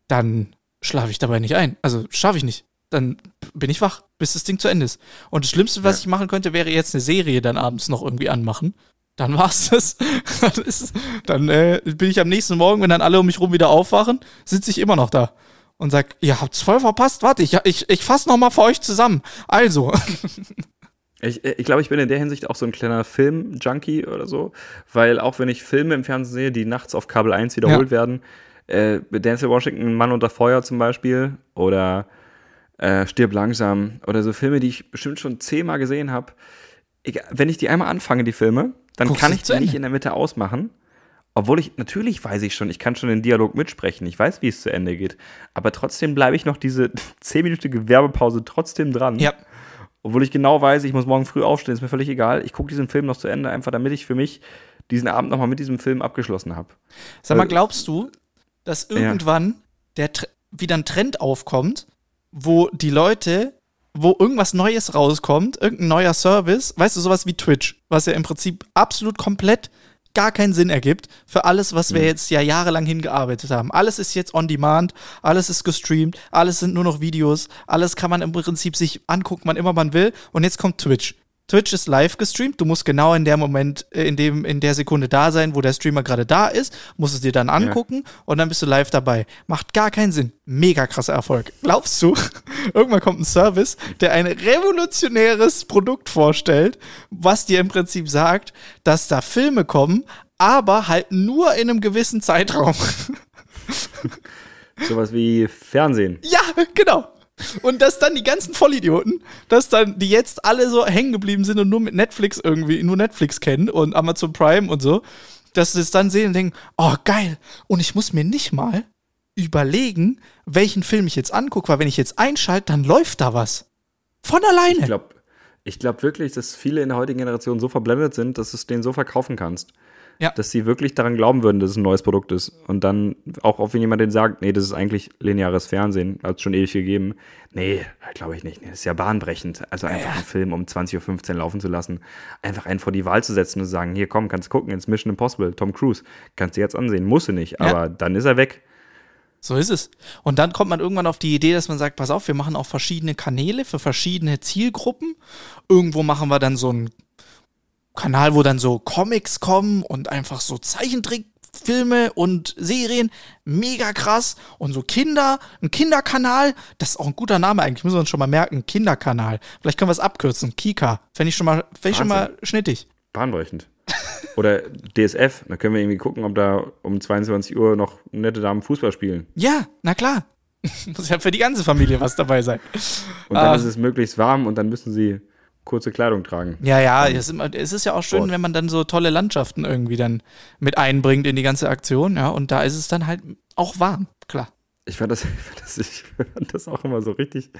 dann schlafe ich dabei nicht ein. Also schaffe ich nicht. Dann bin ich wach, bis das Ding zu Ende ist. Und das Schlimmste, was ja. ich machen könnte, wäre jetzt eine Serie dann abends noch irgendwie anmachen. Dann war's das. dann, ist, dann äh, bin ich am nächsten Morgen, wenn dann alle um mich rum wieder aufwachen, sitze ich immer noch da und sag, ihr habt's voll verpasst. Warte, ich, ich, ich fasse noch mal für euch zusammen. Also. Ich, äh, ich glaube, ich bin in der Hinsicht auch so ein kleiner Film-Junkie oder so, weil auch wenn ich Filme im Fernsehen sehe, die nachts auf Kabel 1 wiederholt ja. werden, äh, Denzel Washington, Mann unter Feuer zum Beispiel, oder äh, Stirb langsam, oder so Filme, die ich bestimmt schon zehnmal gesehen habe, wenn ich die einmal anfange, die Filme, dann Guckst kann ich die nicht in der Mitte ausmachen. Obwohl ich, natürlich weiß ich schon, ich kann schon den Dialog mitsprechen, ich weiß, wie es zu Ende geht. Aber trotzdem bleibe ich noch diese zehnminütige Werbepause trotzdem dran. Ja. Obwohl ich genau weiß, ich muss morgen früh aufstehen, ist mir völlig egal. Ich gucke diesen Film noch zu Ende, einfach damit ich für mich diesen Abend nochmal mit diesem Film abgeschlossen habe. Sag mal, glaubst du, dass irgendwann ja. der wieder ein Trend aufkommt, wo die Leute, wo irgendwas Neues rauskommt, irgendein neuer Service, weißt du, sowas wie Twitch, was ja im Prinzip absolut komplett gar keinen Sinn ergibt für alles, was wir mhm. jetzt ja jahrelang hingearbeitet haben. Alles ist jetzt on demand, alles ist gestreamt, alles sind nur noch Videos, alles kann man im Prinzip sich angucken, wann immer man will. Und jetzt kommt Twitch. Twitch ist live gestreamt. Du musst genau in der Moment, äh, in dem, in der Sekunde da sein, wo der Streamer gerade da ist, musst es dir dann angucken und dann bist du live dabei. Macht gar keinen Sinn. Mega krasser Erfolg. Glaubst du, irgendwann kommt ein Service, der ein revolutionäres Produkt vorstellt, was dir im Prinzip sagt, dass da Filme kommen, aber halt nur in einem gewissen Zeitraum. Sowas wie Fernsehen. Ja, genau. Und dass dann die ganzen Vollidioten, dass dann die jetzt alle so hängen geblieben sind und nur mit Netflix irgendwie, nur Netflix kennen und Amazon Prime und so, dass sie es dann sehen und denken, oh geil. Und ich muss mir nicht mal überlegen, welchen Film ich jetzt angucke, weil wenn ich jetzt einschalte, dann läuft da was. Von alleine. Ich glaube ich glaub wirklich, dass viele in der heutigen Generation so verblendet sind, dass du es denen so verkaufen kannst. Ja. Dass sie wirklich daran glauben würden, dass es ein neues Produkt ist. Und dann, auch, auch wenn jemand den sagt, nee, das ist eigentlich lineares Fernsehen, hat es schon ewig gegeben. Nee, glaube ich nicht. Nee, das ist ja bahnbrechend. Also einfach Ja. einen Film um 20.15 Uhr laufen zu lassen, einfach einen vor die Wahl zu setzen und zu sagen, hier komm, kannst gucken, jetzt Mission Impossible, Tom Cruise, kannst du jetzt ansehen, musst du nicht, aber dann ist er weg. So ist es. Und dann kommt man irgendwann auf die Idee, dass man sagt, pass auf, wir machen auch verschiedene Kanäle für verschiedene Zielgruppen. Irgendwo machen wir dann so einen Kanal, wo dann so Comics kommen und einfach so Zeichentrickfilme und Serien. Mega krass. Und so Kinder, ein Kinderkanal. Das ist auch ein guter Name eigentlich, müssen wir uns schon mal merken. Kinderkanal. Vielleicht können wir es abkürzen. Kika. Fände ich schon mal, fänd ich schon mal schnittig. Bahnbrechend. Oder DSF, da können wir irgendwie gucken, ob da um 22 Uhr noch nette Damen Fußball spielen. Ja, na klar. Muss ja für die ganze Familie was dabei sein. Und dann Ah. ist es möglichst warm und dann müssen sie kurze Kleidung tragen. Ja, ja, es ist, ja auch schön, Sport. wenn man dann so tolle Landschaften irgendwie dann mit einbringt in die ganze Aktion, ja, und da ist es dann halt auch warm, klar. Ich fand, das, ich, fand das, ich fand das auch immer so richtig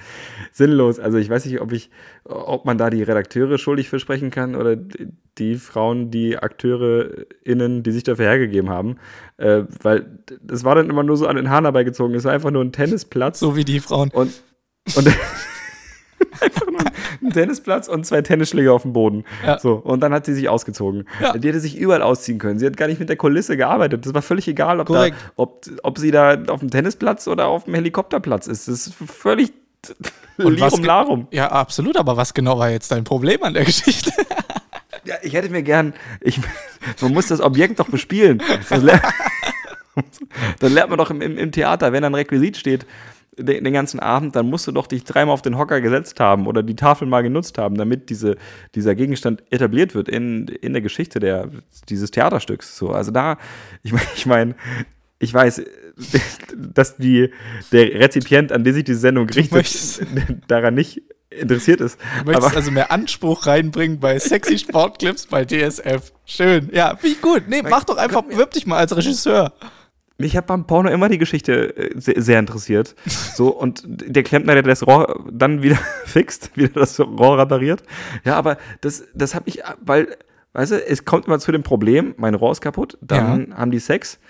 sinnlos. Also ich weiß nicht, ob ich, ob man da die Redakteure schuldig für sprechen kann oder die, Frauen, die AkteurInnen, die sich dafür hergegeben haben. Äh, weil das war dann immer nur so an den Haaren herbeigezogen. Es war einfach nur ein Tennisplatz. So wie die Frauen. Und, und einfach nur ein Tennisplatz und zwei Tennisschläge auf dem Boden. Ja. So, und dann hat sie sich ausgezogen. Ja. Die hätte sich überall ausziehen können. Sie hat gar nicht mit der Kulisse gearbeitet. Das war völlig egal, ob, da, ob, ob sie da auf dem Tennisplatz oder auf dem Helikopterplatz ist. Das ist völlig Und was Lirum Larum. Ja, absolut, aber was genau war jetzt dein Problem an der Geschichte? Ja, ich hätte mir gern, ich, man muss das Objekt doch bespielen. Das lernt, dann lernt man doch im, im, im Theater, wenn ein Requisit steht, den, den ganzen Abend, dann musst du doch dich dreimal auf den Hocker gesetzt haben oder die Tafel mal genutzt haben, damit diese, dieser Gegenstand etabliert wird in, in der Geschichte der, dieses Theaterstücks. So, also da, ich meine, ich, mein, ich weiß, dass die, der Rezipient, an den sich diese Sendung richtet, daran nicht interessiert ist. Du möchtest Aber- also mehr Anspruch reinbringen bei sexy Sportclips bei DSF. Schön. Ja, wie gut. Nee, mach doch einfach, bewirb dich mal als Regisseur. Mich hat beim Porno immer die Geschichte äh, sehr, sehr interessiert. So, und der Klempner, der das Rohr dann wieder fixt, wieder das Rohr repariert. Ja, aber das, das habe ich, weil, weißt du, es kommt immer zu dem Problem, mein Rohr ist kaputt, dann haben die Sex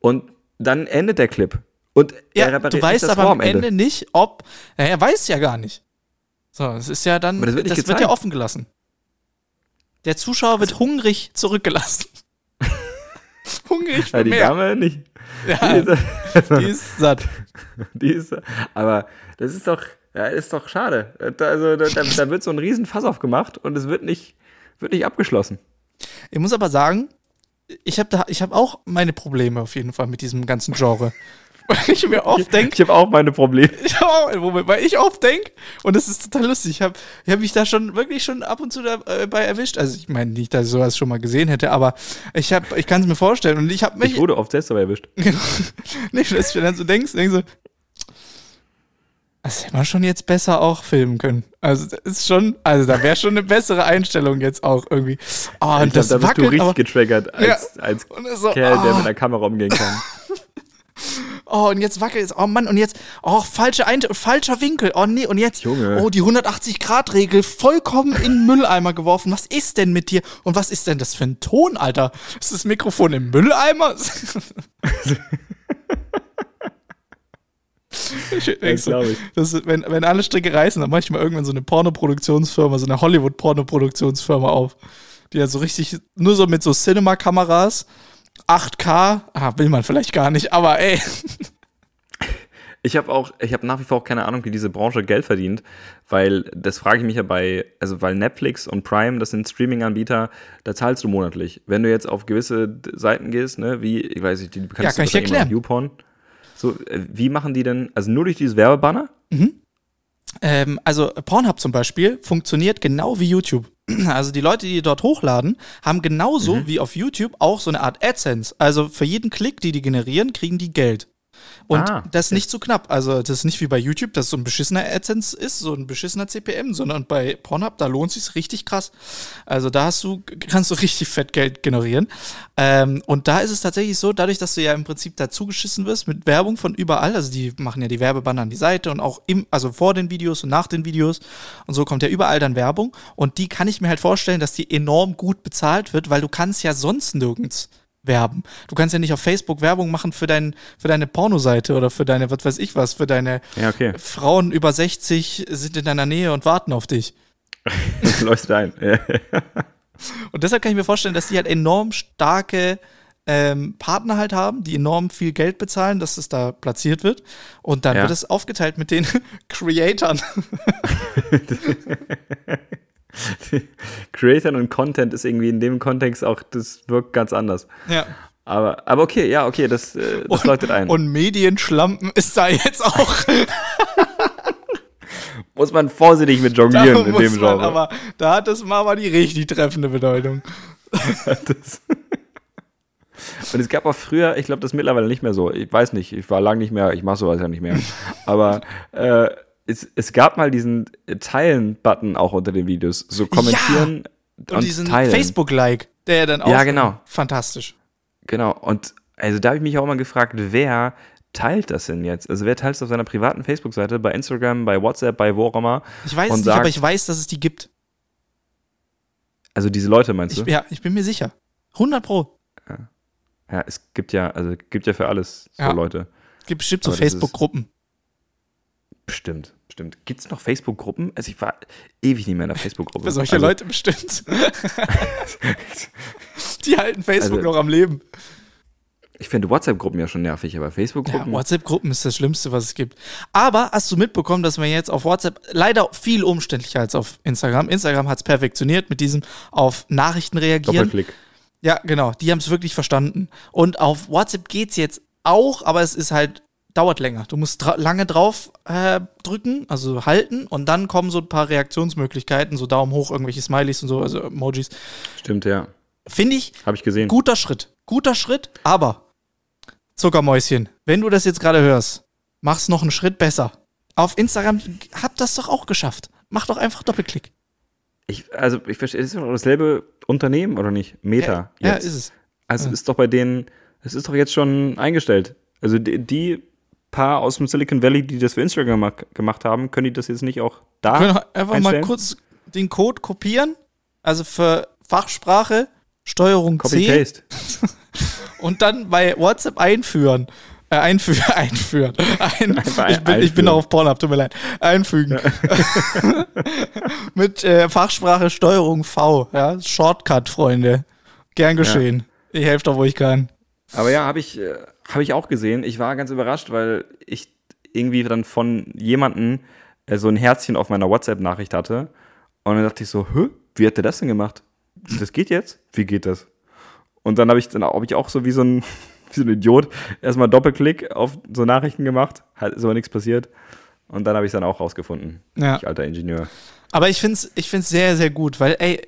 und dann endet der Clip. Und er Ja, repariert du weißt das aber Rohr am Ende nicht, ob. Ja, er weiß ja gar nicht. So, es ist ja dann. Aber das wird nicht ja gezeigt. offen gelassen. Der Zuschauer wird hungrig zurückgelassen. hungrig Ja, die. Dame nicht. Ja, Die ist, die ist satt. die ist, aber das ist doch, ja, ist doch schade. Da- Also da, da, wird so ein Riesenfass aufgemacht und es wird nicht, wird nicht abgeschlossen. Ich muss aber sagen, ich habe habe auch meine Probleme auf jeden Fall mit diesem ganzen Genre. Weil ich mir oft denke, Ich habe auch meine Probleme. ich hab auch einen Moment, weil ich oft denke, und das ist total lustig, ich habe ich hab mich da schon wirklich schon ab und zu dabei erwischt. Also ich meine nicht, dass ich sowas schon mal gesehen hätte, aber ich, hab- ich kann es mir vorstellen und ich habe mich. Ich wurde oft selbst dabei erwischt. nicht, dass du dann so denkst, denkst so, das hätte man schon jetzt besser auch filmen können. Also das ist schon, also da wäre schon eine bessere Einstellung jetzt auch irgendwie. Oh, und Ich das glaub, da bist du wackelt, richtig aber, getriggert als, Ja. als so, Kerl, der oh. mit der Kamera umgehen kann. Oh, und jetzt wackelt es. Oh Mann, und jetzt, oh, falsche Ein falscher Winkel. Oh nee, und jetzt, Junge. oh, die 180-Grad-Regel vollkommen in den Mülleimer geworfen. Was ist denn mit dir? Und was ist denn das für ein Ton, Alter? Ist das Mikrofon im Mülleimer? ich Das so, glaub ich. das wenn, wenn alle Stricke reißen, dann manchmal irgendwann so eine Pornoproduktionsfirma, so eine Hollywood-Pornoproduktionsfirma auf. Die ja so richtig, nur so mit so Cinema-Kameras, 8K, ah, will man vielleicht gar nicht, aber ey. Ich habe auch, ich habe nach wie vor auch keine Ahnung, wie diese Branche Geld verdient, weil das frage ich mich ja bei, also weil Netflix und Prime, das sind Streaming-Anbieter, da zahlst du monatlich. Wenn du jetzt auf gewisse Seiten gehst, ne, wie, ich weiß nicht, die Ja, kann ich erklären. YouPorn, so, äh, wie machen die denn, also nur durch dieses Werbebanner? Ähm, also Pornhub zum Beispiel funktioniert genau wie YouTube. Also die Leute, die dort hochladen, haben genauso Mhm. wie auf YouTube auch so eine Art AdSense. Also für jeden Klick, die die generieren, kriegen die Geld. Und Ah, das ist nicht zu knapp. Also das ist nicht wie bei YouTube, dass so ein beschissener AdSense ist, so ein beschissener CPM, sondern bei Pornhub, da lohnt sich richtig krass. Also da hast du, kannst du richtig fett Geld generieren. Ähm, und da ist es tatsächlich so, dadurch, dass du ja im Prinzip dazu geschissen wirst mit Werbung von überall, also die machen ja die Werbebanner an die Seite und auch im, also vor den Videos und nach den Videos und so kommt ja überall dann Werbung. Und die kann ich mir halt vorstellen, dass die enorm gut bezahlt wird, weil du kannst ja sonst nirgends werben. Du kannst ja nicht auf Facebook Werbung machen für, dein, für deine Pornoseite oder für deine, was weiß ich was, für deine Ja, okay. Frauen über 60 sind in deiner Nähe und warten auf dich. Leuchtet ein. Ja. Und deshalb kann ich mir vorstellen, dass die halt enorm starke ähm, Partner halt haben, die enorm viel Geld bezahlen, dass es da platziert wird. Und dann Ja. wird es aufgeteilt mit den Creatoren. Creatern und Content ist irgendwie in dem Kontext auch, das wirkt ganz anders. ja. Aber, aber okay, ja, okay, das, äh, das leuchtet ein. Und Medienschlampen ist da jetzt auch. muss man vorsichtig mit Da jonglieren in muss dem Genre. aber, da hat das mal aber die richtig treffende Bedeutung. Und es gab auch früher, ich glaube, das ist mittlerweile nicht mehr so. Ich weiß nicht, ich war lange nicht mehr, ich mache sowas ja nicht mehr. Aber äh, es, es gab mal diesen Teilen-Button auch unter den Videos. So kommentieren und, Und, diesen. Facebook-Like, der dann auch. Ja, genau. Fantastisch. Genau. Und also da habe ich mich auch mal gefragt, wer teilt das denn jetzt? Also wer teilt es auf seiner privaten Facebook-Seite, bei Instagram, bei WhatsApp, bei wo auch immer? Ich weiß es nicht, sagt- aber ich weiß, dass es die gibt. Also diese Leute meinst Ich, du? ja, ich bin mir sicher. 100 Pro. Ja, es gibt ja, also gibt ja für alles so Ja. Leute. Es gibt bestimmt so Facebook-Gruppen. Bestimmt, bestimmt. Gibt es noch Facebook-Gruppen? Also ich war ewig nicht mehr in der Facebook-Gruppe. Für solche also, Leute bestimmt. die halten Facebook Also- noch am Leben. Ich finde WhatsApp-Gruppen ja schon nervig, aber Ja, Facebook-Gruppen. WhatsApp-Gruppen ist das Schlimmste, was es gibt. Aber hast du mitbekommen, dass man jetzt auf WhatsApp leider viel umständlicher als auf Instagram. Instagram hat es perfektioniert mit diesem auf Nachrichten reagieren. Doppelklick. Ja, genau. Die haben es wirklich verstanden. Und auf WhatsApp geht's jetzt auch, aber es ist halt, dauert länger. Du musst dra lange drauf äh, drücken, also halten, und dann kommen so ein paar Reaktionsmöglichkeiten, so Daumen hoch, irgendwelche Smileys und so, also Emojis. Stimmt, ja. Finde ich Habe ich gesehen. guter Schritt. Guter Schritt, aber Zuckermäuschen, wenn du das jetzt gerade hörst, mach's noch einen Schritt besser. Auf Instagram habt das doch auch geschafft. Mach doch einfach Doppelklick. Ich, also ich verstehe, ist doch dasselbe Unternehmen oder nicht? Meta. Ja, ja, ist es. Also ist doch bei denen, es ist doch jetzt schon eingestellt. Also die, die paar aus dem Silicon Valley, die das für Instagram ma- gemacht haben, können die das jetzt nicht auch da können einfach mal einstellen? kurz den Code kopieren. Also für Fachsprache Steuerung C Copy-Paste. und dann bei WhatsApp einführen. Äh, einführen, einführen. Ein, ich, bin, ich bin einführen. auf Pornhub, tut mir leid. Einfügen. Mit äh, Fachsprache Steuerung V. Ja? Shortcut, Freunde. Gern geschehen. Ich helfe doch, wo ich kann. Aber ja, habe ich, äh, hab ich auch gesehen. Ich war ganz überrascht, weil ich irgendwie dann von jemandem äh, so ein Herzchen auf meiner WhatsApp-Nachricht hatte. Und dann dachte ich so, hä, wie hat der das denn gemacht? Das geht jetzt? Wie geht das? Und dann habe ich dann hab ich auch so wie so ein, wie so ein Idiot erstmal Doppelklick auf so Nachrichten gemacht. Halt ist aber nichts passiert. Und dann habe ich es dann auch rausgefunden. Ja. Ich alter Ingenieur. Aber ich finde es ich find's sehr, sehr gut, weil, ey,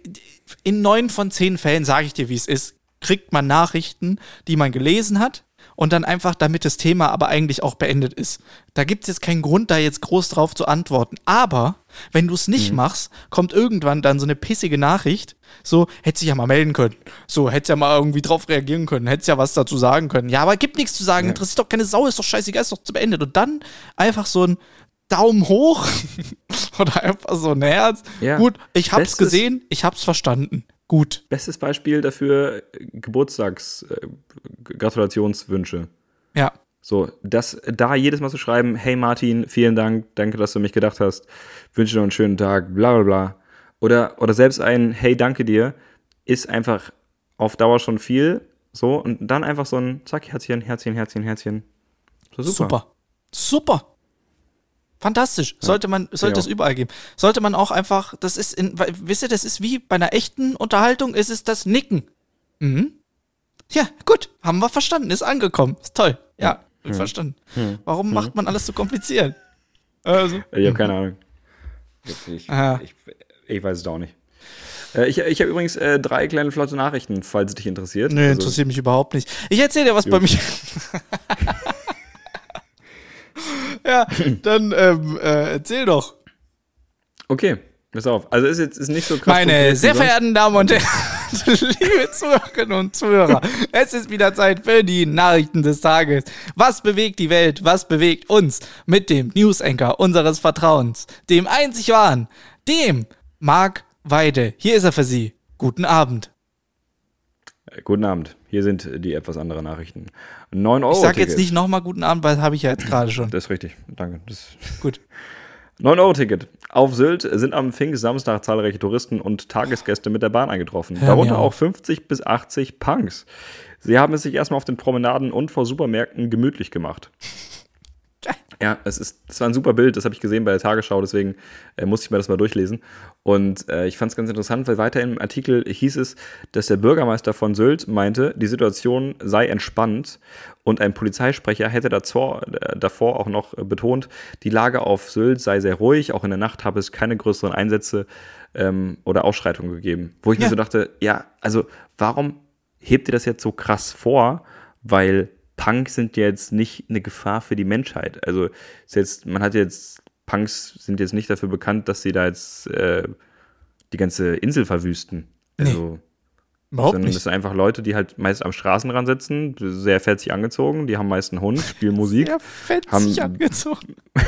in neun von zehn Fällen, sage ich dir, wie es ist, kriegt man Nachrichten, die man gelesen hat und dann einfach, damit das Thema aber eigentlich auch beendet ist. Da gibt es jetzt keinen Grund, da jetzt groß drauf zu antworten. Aber wenn du es nicht machst, kommt irgendwann dann so eine pissige Nachricht, so, hätte sich ja mal melden können. So, hätte ja mal irgendwie drauf reagieren können, hätte ja was dazu sagen können. Ja, aber gibt nichts zu sagen, interessiert doch keine Sau, ist doch scheißegal, ist doch zu beendet. Und dann einfach so ein Daumen hoch oder einfach so ein Herz. Ja. Gut, ich hab's Bestes- gesehen, ich hab's verstanden. Gut. Bestes Beispiel dafür Geburtstags-Gratulationswünsche. Ja. So, das da jedes Mal zu schreiben, hey Martin, vielen Dank, danke, dass du mich gedacht hast, wünsche dir noch einen schönen Tag, bla bla bla. Oder, oder selbst ein Hey, danke dir, ist einfach auf Dauer schon viel. So, und dann einfach so ein Zack, Herzchen, Herzchen, Herzchen, Herzchen. So, super. Super. Super. Fantastisch. Sollte man, sollte ja. es überall geben. Sollte man auch einfach, das ist in, wisst ihr, das ist wie bei einer echten Unterhaltung, ist es das Nicken. Mhm. Ja, gut, haben wir verstanden, ist angekommen. Ist toll. Ja, verstanden. Warum macht man alles so kompliziert? Also. Ich habe keine Ahnung. Ich, ich, ich weiß es auch nicht. Äh, Ich, ich habe übrigens äh, drei kleine flotte Nachrichten, falls es dich interessiert. Nö, Also- interessiert mich überhaupt nicht. Ich erzähle dir was bei mir. ja, dann ähm, äh, erzähl doch. Okay, pass auf. Also ist jetzt ist nicht so krass. Meine sehr verehrten Damen und Herren, liebe Zuhörerinnen und Zuhörer, es ist wieder Zeit für die Nachrichten des Tages. Was bewegt die Welt? Was bewegt uns? Mit dem News Anchor unseres Vertrauens, dem einzig wahren, dem Marc Weide. Hier ist er für Sie. Guten Abend. Äh, Guten Abend. Hier sind die etwas anderen Nachrichten. 9 Euro. Ich sage jetzt nicht nochmal guten Abend, weil das habe ich ja jetzt gerade schon. Das ist richtig. Danke. Das Gut. 9-Euro-Ticket. Auf Sylt sind am Pfingst-Samstag zahlreiche Touristen und Tagesgäste mit der Bahn eingetroffen. Hör Darunter auch auf. 50 bis 80 Punks. Sie haben es sich erstmal auf den Promenaden und vor Supermärkten gemütlich gemacht. Ja, es ist, das war ein super Bild, das habe ich gesehen bei der Tagesschau, deswegen äh, musste ich mir das mal durchlesen. Und äh, ich fand es ganz interessant, weil weiter im Artikel hieß es, dass der Bürgermeister von Sylt meinte, die Situation sei entspannt und ein Polizeisprecher hätte davor, äh, davor auch noch äh, betont, die Lage auf Sylt sei sehr ruhig, auch in der Nacht habe es keine größeren Einsätze ähm, oder Ausschreitungen gegeben. Wo ich Ja. mir so dachte, ja, also warum hebt ihr das jetzt so krass vor? Weil Punks sind ja jetzt nicht eine Gefahr für die Menschheit. Also ist jetzt, man hat jetzt, Punks sind jetzt nicht dafür bekannt, dass sie da jetzt äh, die ganze Insel verwüsten. Also, Überhaupt sondern das nicht. sind einfach Leute, die halt meist am Straßenrand sitzen, sehr fetzig angezogen, die haben meist einen Hund, spielen Musik. Ja, fetzig haben- angezogen.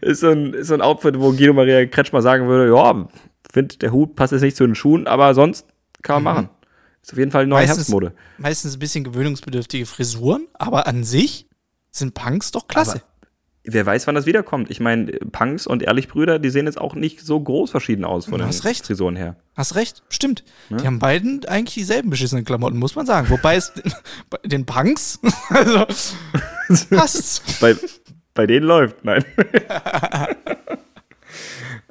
ist, so ein, ist so ein Outfit, wo Guido Maria Kretschmer sagen würde, ja, finde der Hut passt jetzt nicht zu den Schuhen, aber sonst kann man machen. Ist auf jeden Fall neue Meistens- Herbstmode. Meistens ein bisschen gewöhnungsbedürftige Frisuren, aber an sich sind Punks doch klasse. Wer weiß, wann das wiederkommt. Ich meine, Punks und Ehrlichbrüder, die sehen jetzt auch nicht so groß verschieden aus von Du den hast recht. Frisuren her. Hast recht, stimmt. Die haben beiden eigentlich dieselben beschissenen Klamotten, muss man sagen. Wobei es bei den Punks, also, passt's. Bei, bei denen läuft, nein.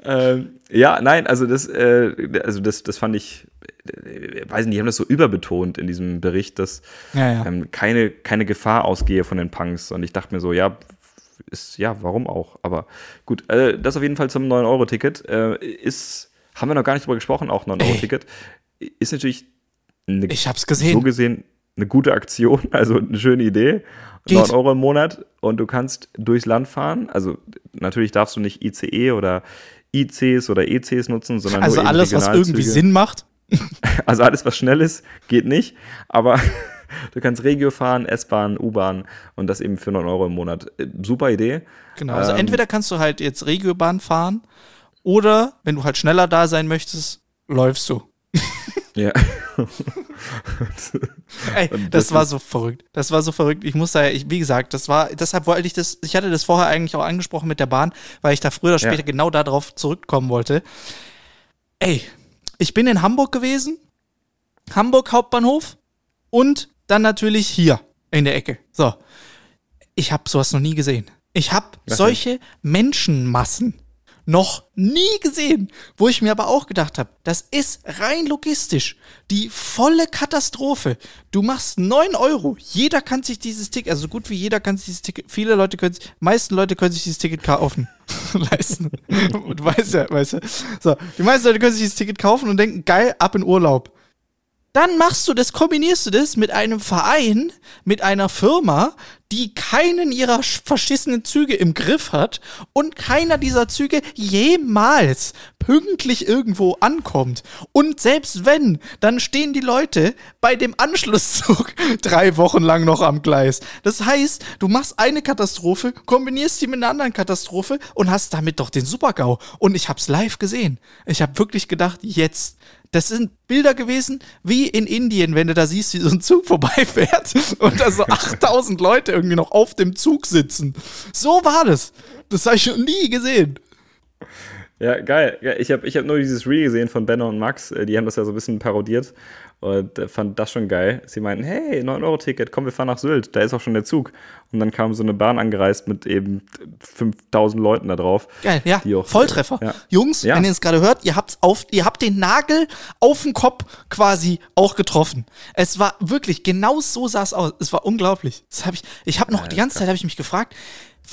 Ähm, ja, nein, also das, äh, also das, das fand ich, äh, weiß nicht, die haben das so überbetont in diesem Bericht, dass Ja, ja. ähm, keine, keine Gefahr ausgehe von den Punks. Und ich dachte mir so, ja, ist, ja, warum auch? Aber gut, äh, das auf jeden Fall zum 9-Euro-Ticket. Äh, ist, haben wir noch gar nicht drüber gesprochen, auch 9-Euro-Ticket. Ist natürlich eine, Ich hab's gesehen. so gesehen eine gute Aktion, also eine schöne Idee. Geht. 9 Euro im Monat und du kannst durchs Land fahren. Also natürlich darfst du nicht ICE oder ICs oder ECs nutzen, sondern Also nur alles, was irgendwie. Sinn macht. Also alles, was schnell ist, geht nicht. Aber du kannst Regio fahren, S-Bahn, U-Bahn und das eben für 9 Euro im Monat. Äh, Super Idee. Genau. Also Ähm, entweder kannst du halt jetzt Regiobahn fahren oder wenn du halt schneller da sein möchtest, läufst du. Ja. Ey, das, war so verrückt. Das war so verrückt. Ich muss da, ich, wie gesagt, das war, deshalb wollte ich das, ich hatte das vorher eigentlich auch angesprochen mit der Bahn, weil ich da früher oder später Ja. genau darauf zurückkommen wollte. Ey, ich bin in Hamburg gewesen, Hamburg Hauptbahnhof und dann natürlich hier in der Ecke. So. Ich habe sowas noch nie gesehen. Ich habe solche Menschenmassen noch nie gesehen, wo ich mir aber auch gedacht habe, das ist rein logistisch die volle Katastrophe. Du machst 9 Euro, jeder kann sich dieses Ticket, also so gut wie jeder kann sich dieses Ticket, viele Leute können sich, meisten Leute können sich dieses Ticket kaufen, leisten. du weißt ja, weißt du. So, die meisten Leute können sich dieses Ticket kaufen und denken, geil, ab in Urlaub. Dann machst du das, kombinierst du das mit einem Verein, mit einer Firma, die keinen ihrer sch- verschissenen Züge im Griff hat und keiner dieser Züge jemals pünktlich irgendwo ankommt. Und selbst wenn, dann stehen die Leute bei dem Anschlusszug drei Wochen lang noch am Gleis. Das heißt, du machst eine Katastrophe, kombinierst die mit einer anderen Katastrophe und hast damit doch den Supergau. Und ich hab's live gesehen. Ich hab wirklich gedacht, jetzt das sind Bilder gewesen wie in Indien, wenn du da siehst, wie so ein Zug vorbeifährt und da so 8000 Leute irgendwie noch auf dem Zug sitzen. So war das. Das habe ich schon nie gesehen. Ja, geil. Ja, ich habe ich hab nur dieses Reel gesehen von Benno und Max. Äh, Die haben das ja so ein bisschen parodiert. Und äh, fand das schon geil. Sie meinten, hey, 9-Euro-Ticket, komm, wir fahren nach Sylt, da ist auch schon der Zug. Und dann kam so eine Bahn angereist mit eben 5000 Leuten da drauf. Geil, ja. Auch- Volltreffer. Ja. Jungs, Ja. wenn ihr es gerade hört, ihr habt's auf, ihr habt den Nagel auf den Kopf quasi auch getroffen. Es war wirklich, genau so sah es aus. Es war unglaublich. Das hab ich, ich habe noch die ganze Zeit habe ich mich gefragt,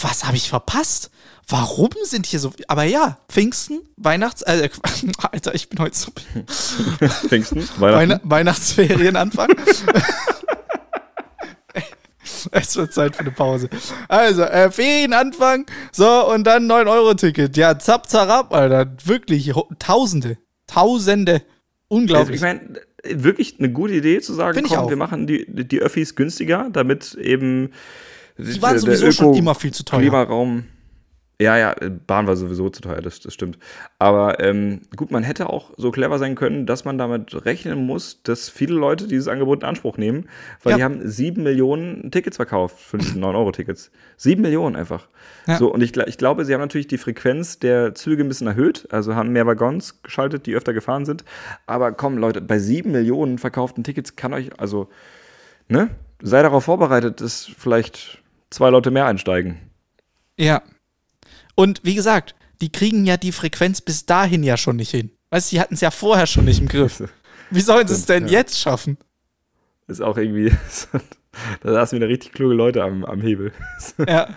was habe ich verpasst? Warum sind hier so, aber ja, Pfingsten, Weihnachts, äh, Alter, ich bin heute so, Pfingsten, Weihnachten. Weihn Weihnachtsferienanfang. es wird Zeit für eine Pause. Also, äh, Ferienanfang, so, und dann 9-Euro-Ticket. Ja, zapp, zarab, Alter. Wirklich, Tausende. Tausende. Also Unglaublich. ich meine, wirklich eine gute Idee zu sagen, Find komm, wir machen die, die Öffis günstiger, damit eben Die waren sowieso schon immer viel zu teuer. Klimaraum. Ja, ja, Bahn war sowieso zu teuer, das, das stimmt. Aber ähm, gut, man hätte auch so clever sein können, dass man damit rechnen muss, dass viele Leute dieses Angebot in Anspruch nehmen, weil Ja. die haben sieben Millionen Tickets verkauft für diese 9-Euro-Tickets. Sieben Millionen einfach. Ja. So, und ich, ich glaube, sie haben natürlich die Frequenz der Züge ein bisschen erhöht, also haben mehr Waggons geschaltet, die öfter gefahren sind. Aber komm, Leute, bei sieben Millionen verkauften Tickets kann euch, also, ne, sei darauf vorbereitet, dass vielleicht zwei Leute mehr einsteigen. Ja. Und wie gesagt, die kriegen ja die Frequenz bis dahin ja schon nicht hin. Weißt du, die hatten es ja vorher schon nicht im Griff. Wie sollen sie es denn ja. jetzt schaffen? Ist auch irgendwie, da saßen wieder richtig kluge Leute am, am Hebel. Ja.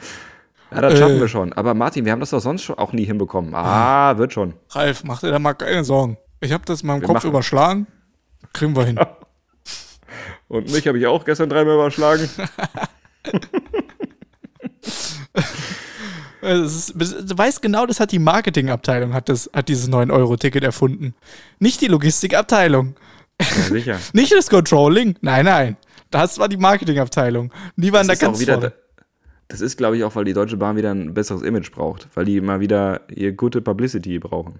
Ja, das schaffen Äh. wir schon. Aber Martin, wir haben das doch sonst auch nie hinbekommen. Ah, wird schon. Ralf, mach dir da mal keine Sorgen. Ich habe das in meinem Wir Kopf machen- überschlagen. Kriegen wir hin. Und mich habe ich auch gestern dreimal überschlagen. Ist, du weißt genau, das hat die Marketingabteilung, hat, das, hat dieses 9-Euro-Ticket erfunden. Nicht die Logistikabteilung. Ja, sicher. Nicht das Controlling. Nein, nein. Das war die Marketingabteilung. Die waren Das da ganz wieder, vorne. das ist, glaube ich, auch, weil die Deutsche Bahn wieder ein besseres Image braucht. Weil die mal wieder ihr gute Publicity brauchen.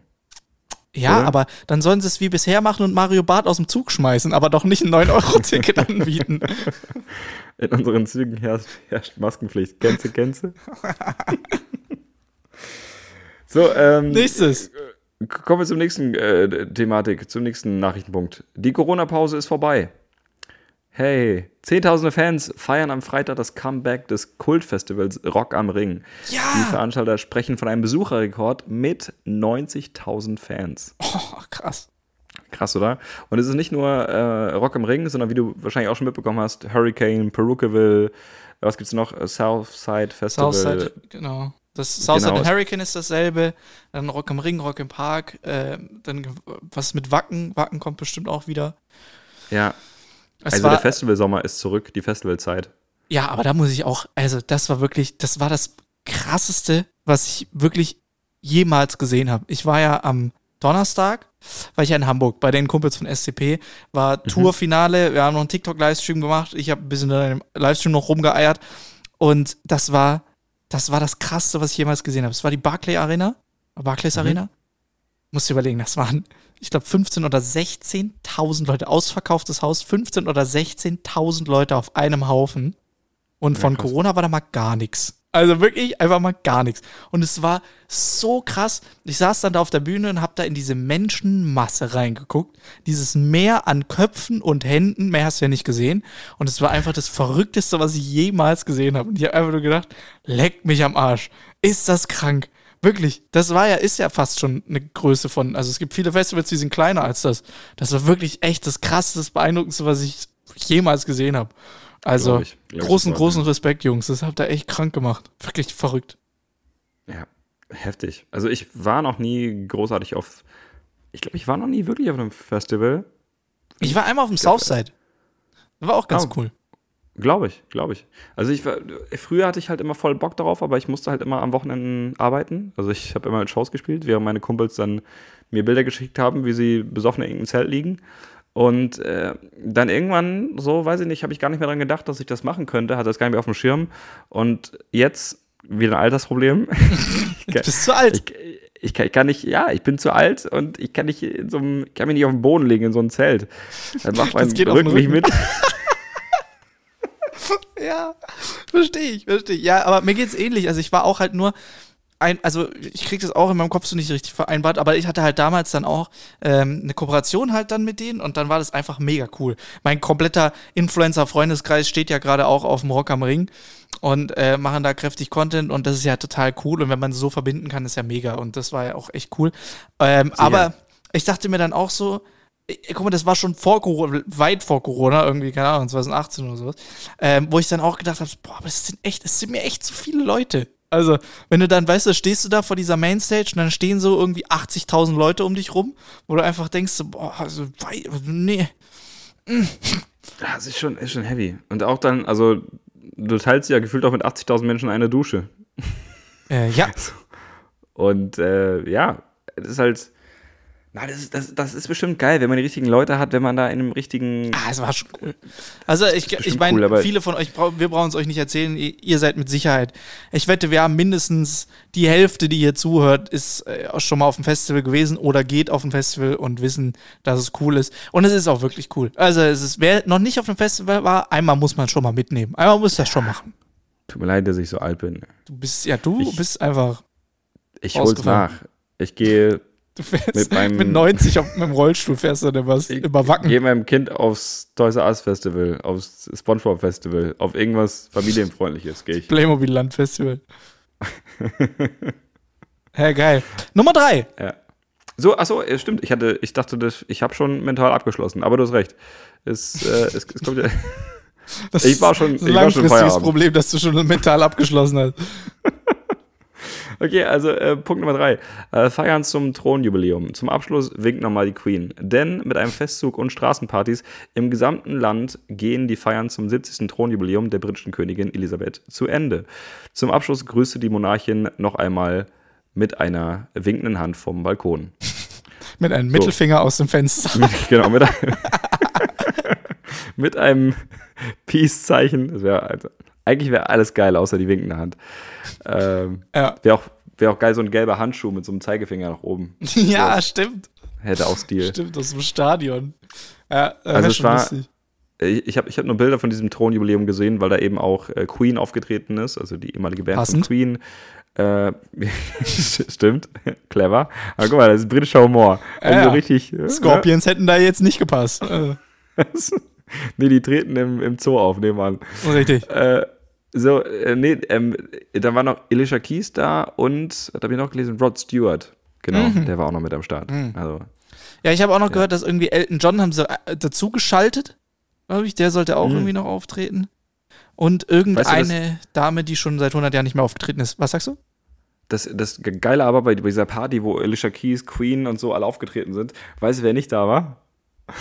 Ja, oder? aber dann sollen sie es wie bisher machen und Mario Barth aus dem Zug schmeißen, aber doch nicht ein 9-Euro-Ticket anbieten. In unseren Zügen herrscht, herrscht Maskenpflicht. Gänse, Gänse. so, ähm, Nächstes. Kommen wir zum nächsten äh, Thematik, zum nächsten Nachrichtenpunkt. Die Corona-Pause ist vorbei. Hey, zehntausende Fans feiern am Freitag das Comeback des Kultfestivals Rock am Ring. Die Ja. Veranstalter sprechen von einem Besucherrekord mit 90.000 Fans. Oh, krass. Krass, oder? Und es ist nicht nur äh, Rock am Ring, sondern wie du wahrscheinlich auch schon mitbekommen hast, Hurricane, Perukaville, was gibt's noch? Äh, Southside Festival. Southside, genau. Das Southside Genau, Hurricane ist dasselbe. Dann Rock am Ring, Rock im Park. Äh, dann was mit Wacken. Wacken kommt bestimmt auch wieder. Ja, Es also war, der Festivalsommer ist zurück, die Festivalzeit. Ja, aber da muss ich auch, also das war wirklich, das war das krasseste, was ich wirklich jemals gesehen habe. Ich war ja am Donnerstag, war ich ja in Hamburg bei den Kumpels von SCP, war Tourfinale, wir haben noch einen TikTok-Livestream gemacht, ich habe ein bisschen in dem Livestream noch rumgeeiert und das war, das war das krasseste, was ich jemals gesehen habe. Es war die Barclay Arena, Barclays Arena. Musst du überlegen, das waren, ich glaube, 15 oder 16.000 Leute, ausverkauftes Haus, 15 oder 16.000 Leute auf einem Haufen. Und von krass. Corona war da mal gar nichts. Also wirklich einfach mal gar nichts. Und es war so krass. Ich saß dann da auf der Bühne und habe da in diese Menschenmasse reingeguckt. Dieses Meer an Köpfen und Händen, mehr hast du ja nicht gesehen. Und es war einfach das Verrückteste, was ich jemals gesehen habe. Und ich habe einfach nur gedacht, leckt mich am Arsch. Ist das krank? Wirklich, das war ja, ist ja fast schon eine Größe von, also es gibt viele Festivals, die sind kleiner als das. Das war wirklich echt das krasseste, beeindruckendste, was ich jemals gesehen habe. Also, ich. Großen, großen. Respekt, Jungs. Das habt ihr echt krank gemacht. Wirklich verrückt. Ja, heftig. Also ich war noch nie großartig auf. Ich glaube, ich war noch nie wirklich auf einem Festival. Ich war einmal auf dem Southside. War auch ganz Oh. cool. Glaube ich, glaube ich. Also ich war, früher hatte ich halt immer voll Bock darauf, aber ich musste halt immer am Wochenenden arbeiten. Also ich habe immer in Shows gespielt, während meine Kumpels dann mir Bilder geschickt haben, wie sie besoffen in irgendeinem Zelt liegen. Und äh, dann irgendwann, so weiß ich nicht, habe ich gar nicht mehr dran gedacht, dass ich das machen könnte, hatte das gar nicht mehr auf dem Schirm. Und jetzt wieder ein Altersproblem. Du bist zu alt. ich, ich, kann, ich kann nicht, ja, ich bin zu alt und ich kann nicht in so einem, ich kann mich nicht auf den Boden legen in so ein Zelt. Dann macht mein geht den Rücken nicht Rücken. mit. Ja, verstehe ich, verstehe ich. Ja, aber mir geht's ähnlich. Also ich war auch halt nur ein, also ich krieg das auch in meinem Kopf so nicht richtig vereinbart, aber ich hatte halt damals dann auch ähm, eine Kooperation halt dann mit denen und dann war das einfach mega cool. Mein kompletter Influencer-Freundeskreis steht ja gerade auch auf dem Rock am Ring und äh, machen da kräftig Content und das ist ja total cool und wenn man so verbinden kann, ist ja mega und das war ja auch echt cool. Ähm, aber ich dachte mir dann auch so, guck mal, das war schon vor Corona, weit vor Corona, irgendwie, keine Ahnung, 2018 oder sowas, ähm, wo ich dann auch gedacht habe, boah, aber das sind echt, das sind mir echt zu viele Leute. Also, wenn du dann, weißt du, stehst du da vor dieser Mainstage und dann stehen so irgendwie 80.000 Leute um dich rum, wo du einfach denkst, so, boah, also, nee. Das ist schon, ist schon heavy. Und auch dann, also, du teilst ja gefühlt auch mit 80.000 Menschen eine Dusche. Äh, ja. Und äh, ja, es ist halt, na, das, ist, das, das ist bestimmt geil, wenn man die richtigen Leute hat, wenn man da in einem richtigen. Ah, es war schon cool. Also ich, ich meine, cool, viele von euch, wir brauchen es euch nicht erzählen, ihr seid mit Sicherheit. Ich wette, wir haben mindestens die Hälfte, die hier zuhört, ist äh, schon mal auf dem Festival gewesen oder geht auf dem Festival und wissen, dass es cool ist. Und es ist auch wirklich cool. Also es ist, wer noch nicht auf dem Festival war, einmal muss man schon mal mitnehmen. Einmal muss das schon machen. Tut mir leid, dass ich so alt bin. Du bist, ja, du Ich- bist einfach. Ich hol's nach. Ich gehe Du fährst Mit mit, meinem- 90 auf, mit dem Rollstuhl fährst du dann was über Wacken. gehe meinem Kind aufs Toys R Us Festival, aufs SpongeBob Festival, auf irgendwas familienfreundliches gehe ich. Playmobil Land Festival. Hä, geil. Nummer drei. Ja. So, achso, stimmt. Ich hatte, ich dachte, das, ich habe schon mental abgeschlossen, aber du hast recht. Es, äh, es, es kommt ja. Das Ich war schon- ist ein ich war schon langfristiges. Problem, dass du schon mental abgeschlossen hast. Okay, also äh, Punkt Nummer drei. Äh, Feiern zum Thronjubiläum. Zum Abschluss winkt nochmal die Queen. Denn mit einem Festzug und Straßenpartys im gesamten Land gehen die Feiern zum 70. Thronjubiläum der britischen Königin Elisabeth zu Ende. Zum Abschluss grüßte die Monarchin noch einmal mit einer winkenden Hand vom Balkon. Mit einem Mittelfinger aus dem Fenster. Mit, genau, mit, einem- mit einem Peace-Zeichen. Das wär, also, eigentlich wäre alles geil, außer die winkende Hand. Ähm, Ja. wäre auch, wär auch geil, so ein gelber Handschuh mit so einem Zeigefinger nach oben. ja, stimmt. Hätte auch Stil. Stimmt, aus dem Stadion. Ja, äh, Also es war- lustig. Ich habe ich hab nur Bilder von diesem Thronjubiläum gesehen, weil da eben auch äh, Queen aufgetreten ist, also die ehemalige Band Passend. von Queen. Äh, stimmt, clever. Aber guck mal, das ist britischer Humor. Also Ja, so ja. richtig. äh, Scorpions hätten da jetzt nicht gepasst. Äh, nee, die treten im, im Zoo auf, nebenan. richtig. Äh, so, äh, nee, ähm, da war noch Alicia Keys da und, da habe ich noch gelesen, Rod Stewart. Genau, Mhm. der war auch noch mit am Start. Also, Ja, ich habe auch noch gehört, dass irgendwie Elton John haben sie äh, dazu geschaltet. Glaube ich, der sollte auch Mhm. irgendwie noch auftreten. Und irgendeine Dame, die schon seit 100 Jahren nicht mehr aufgetreten ist. Was sagst du? das, das Geile aber bei, bei dieser Party, wo Alicia Keys, Queen und so alle aufgetreten sind, weißt du, wer nicht da war?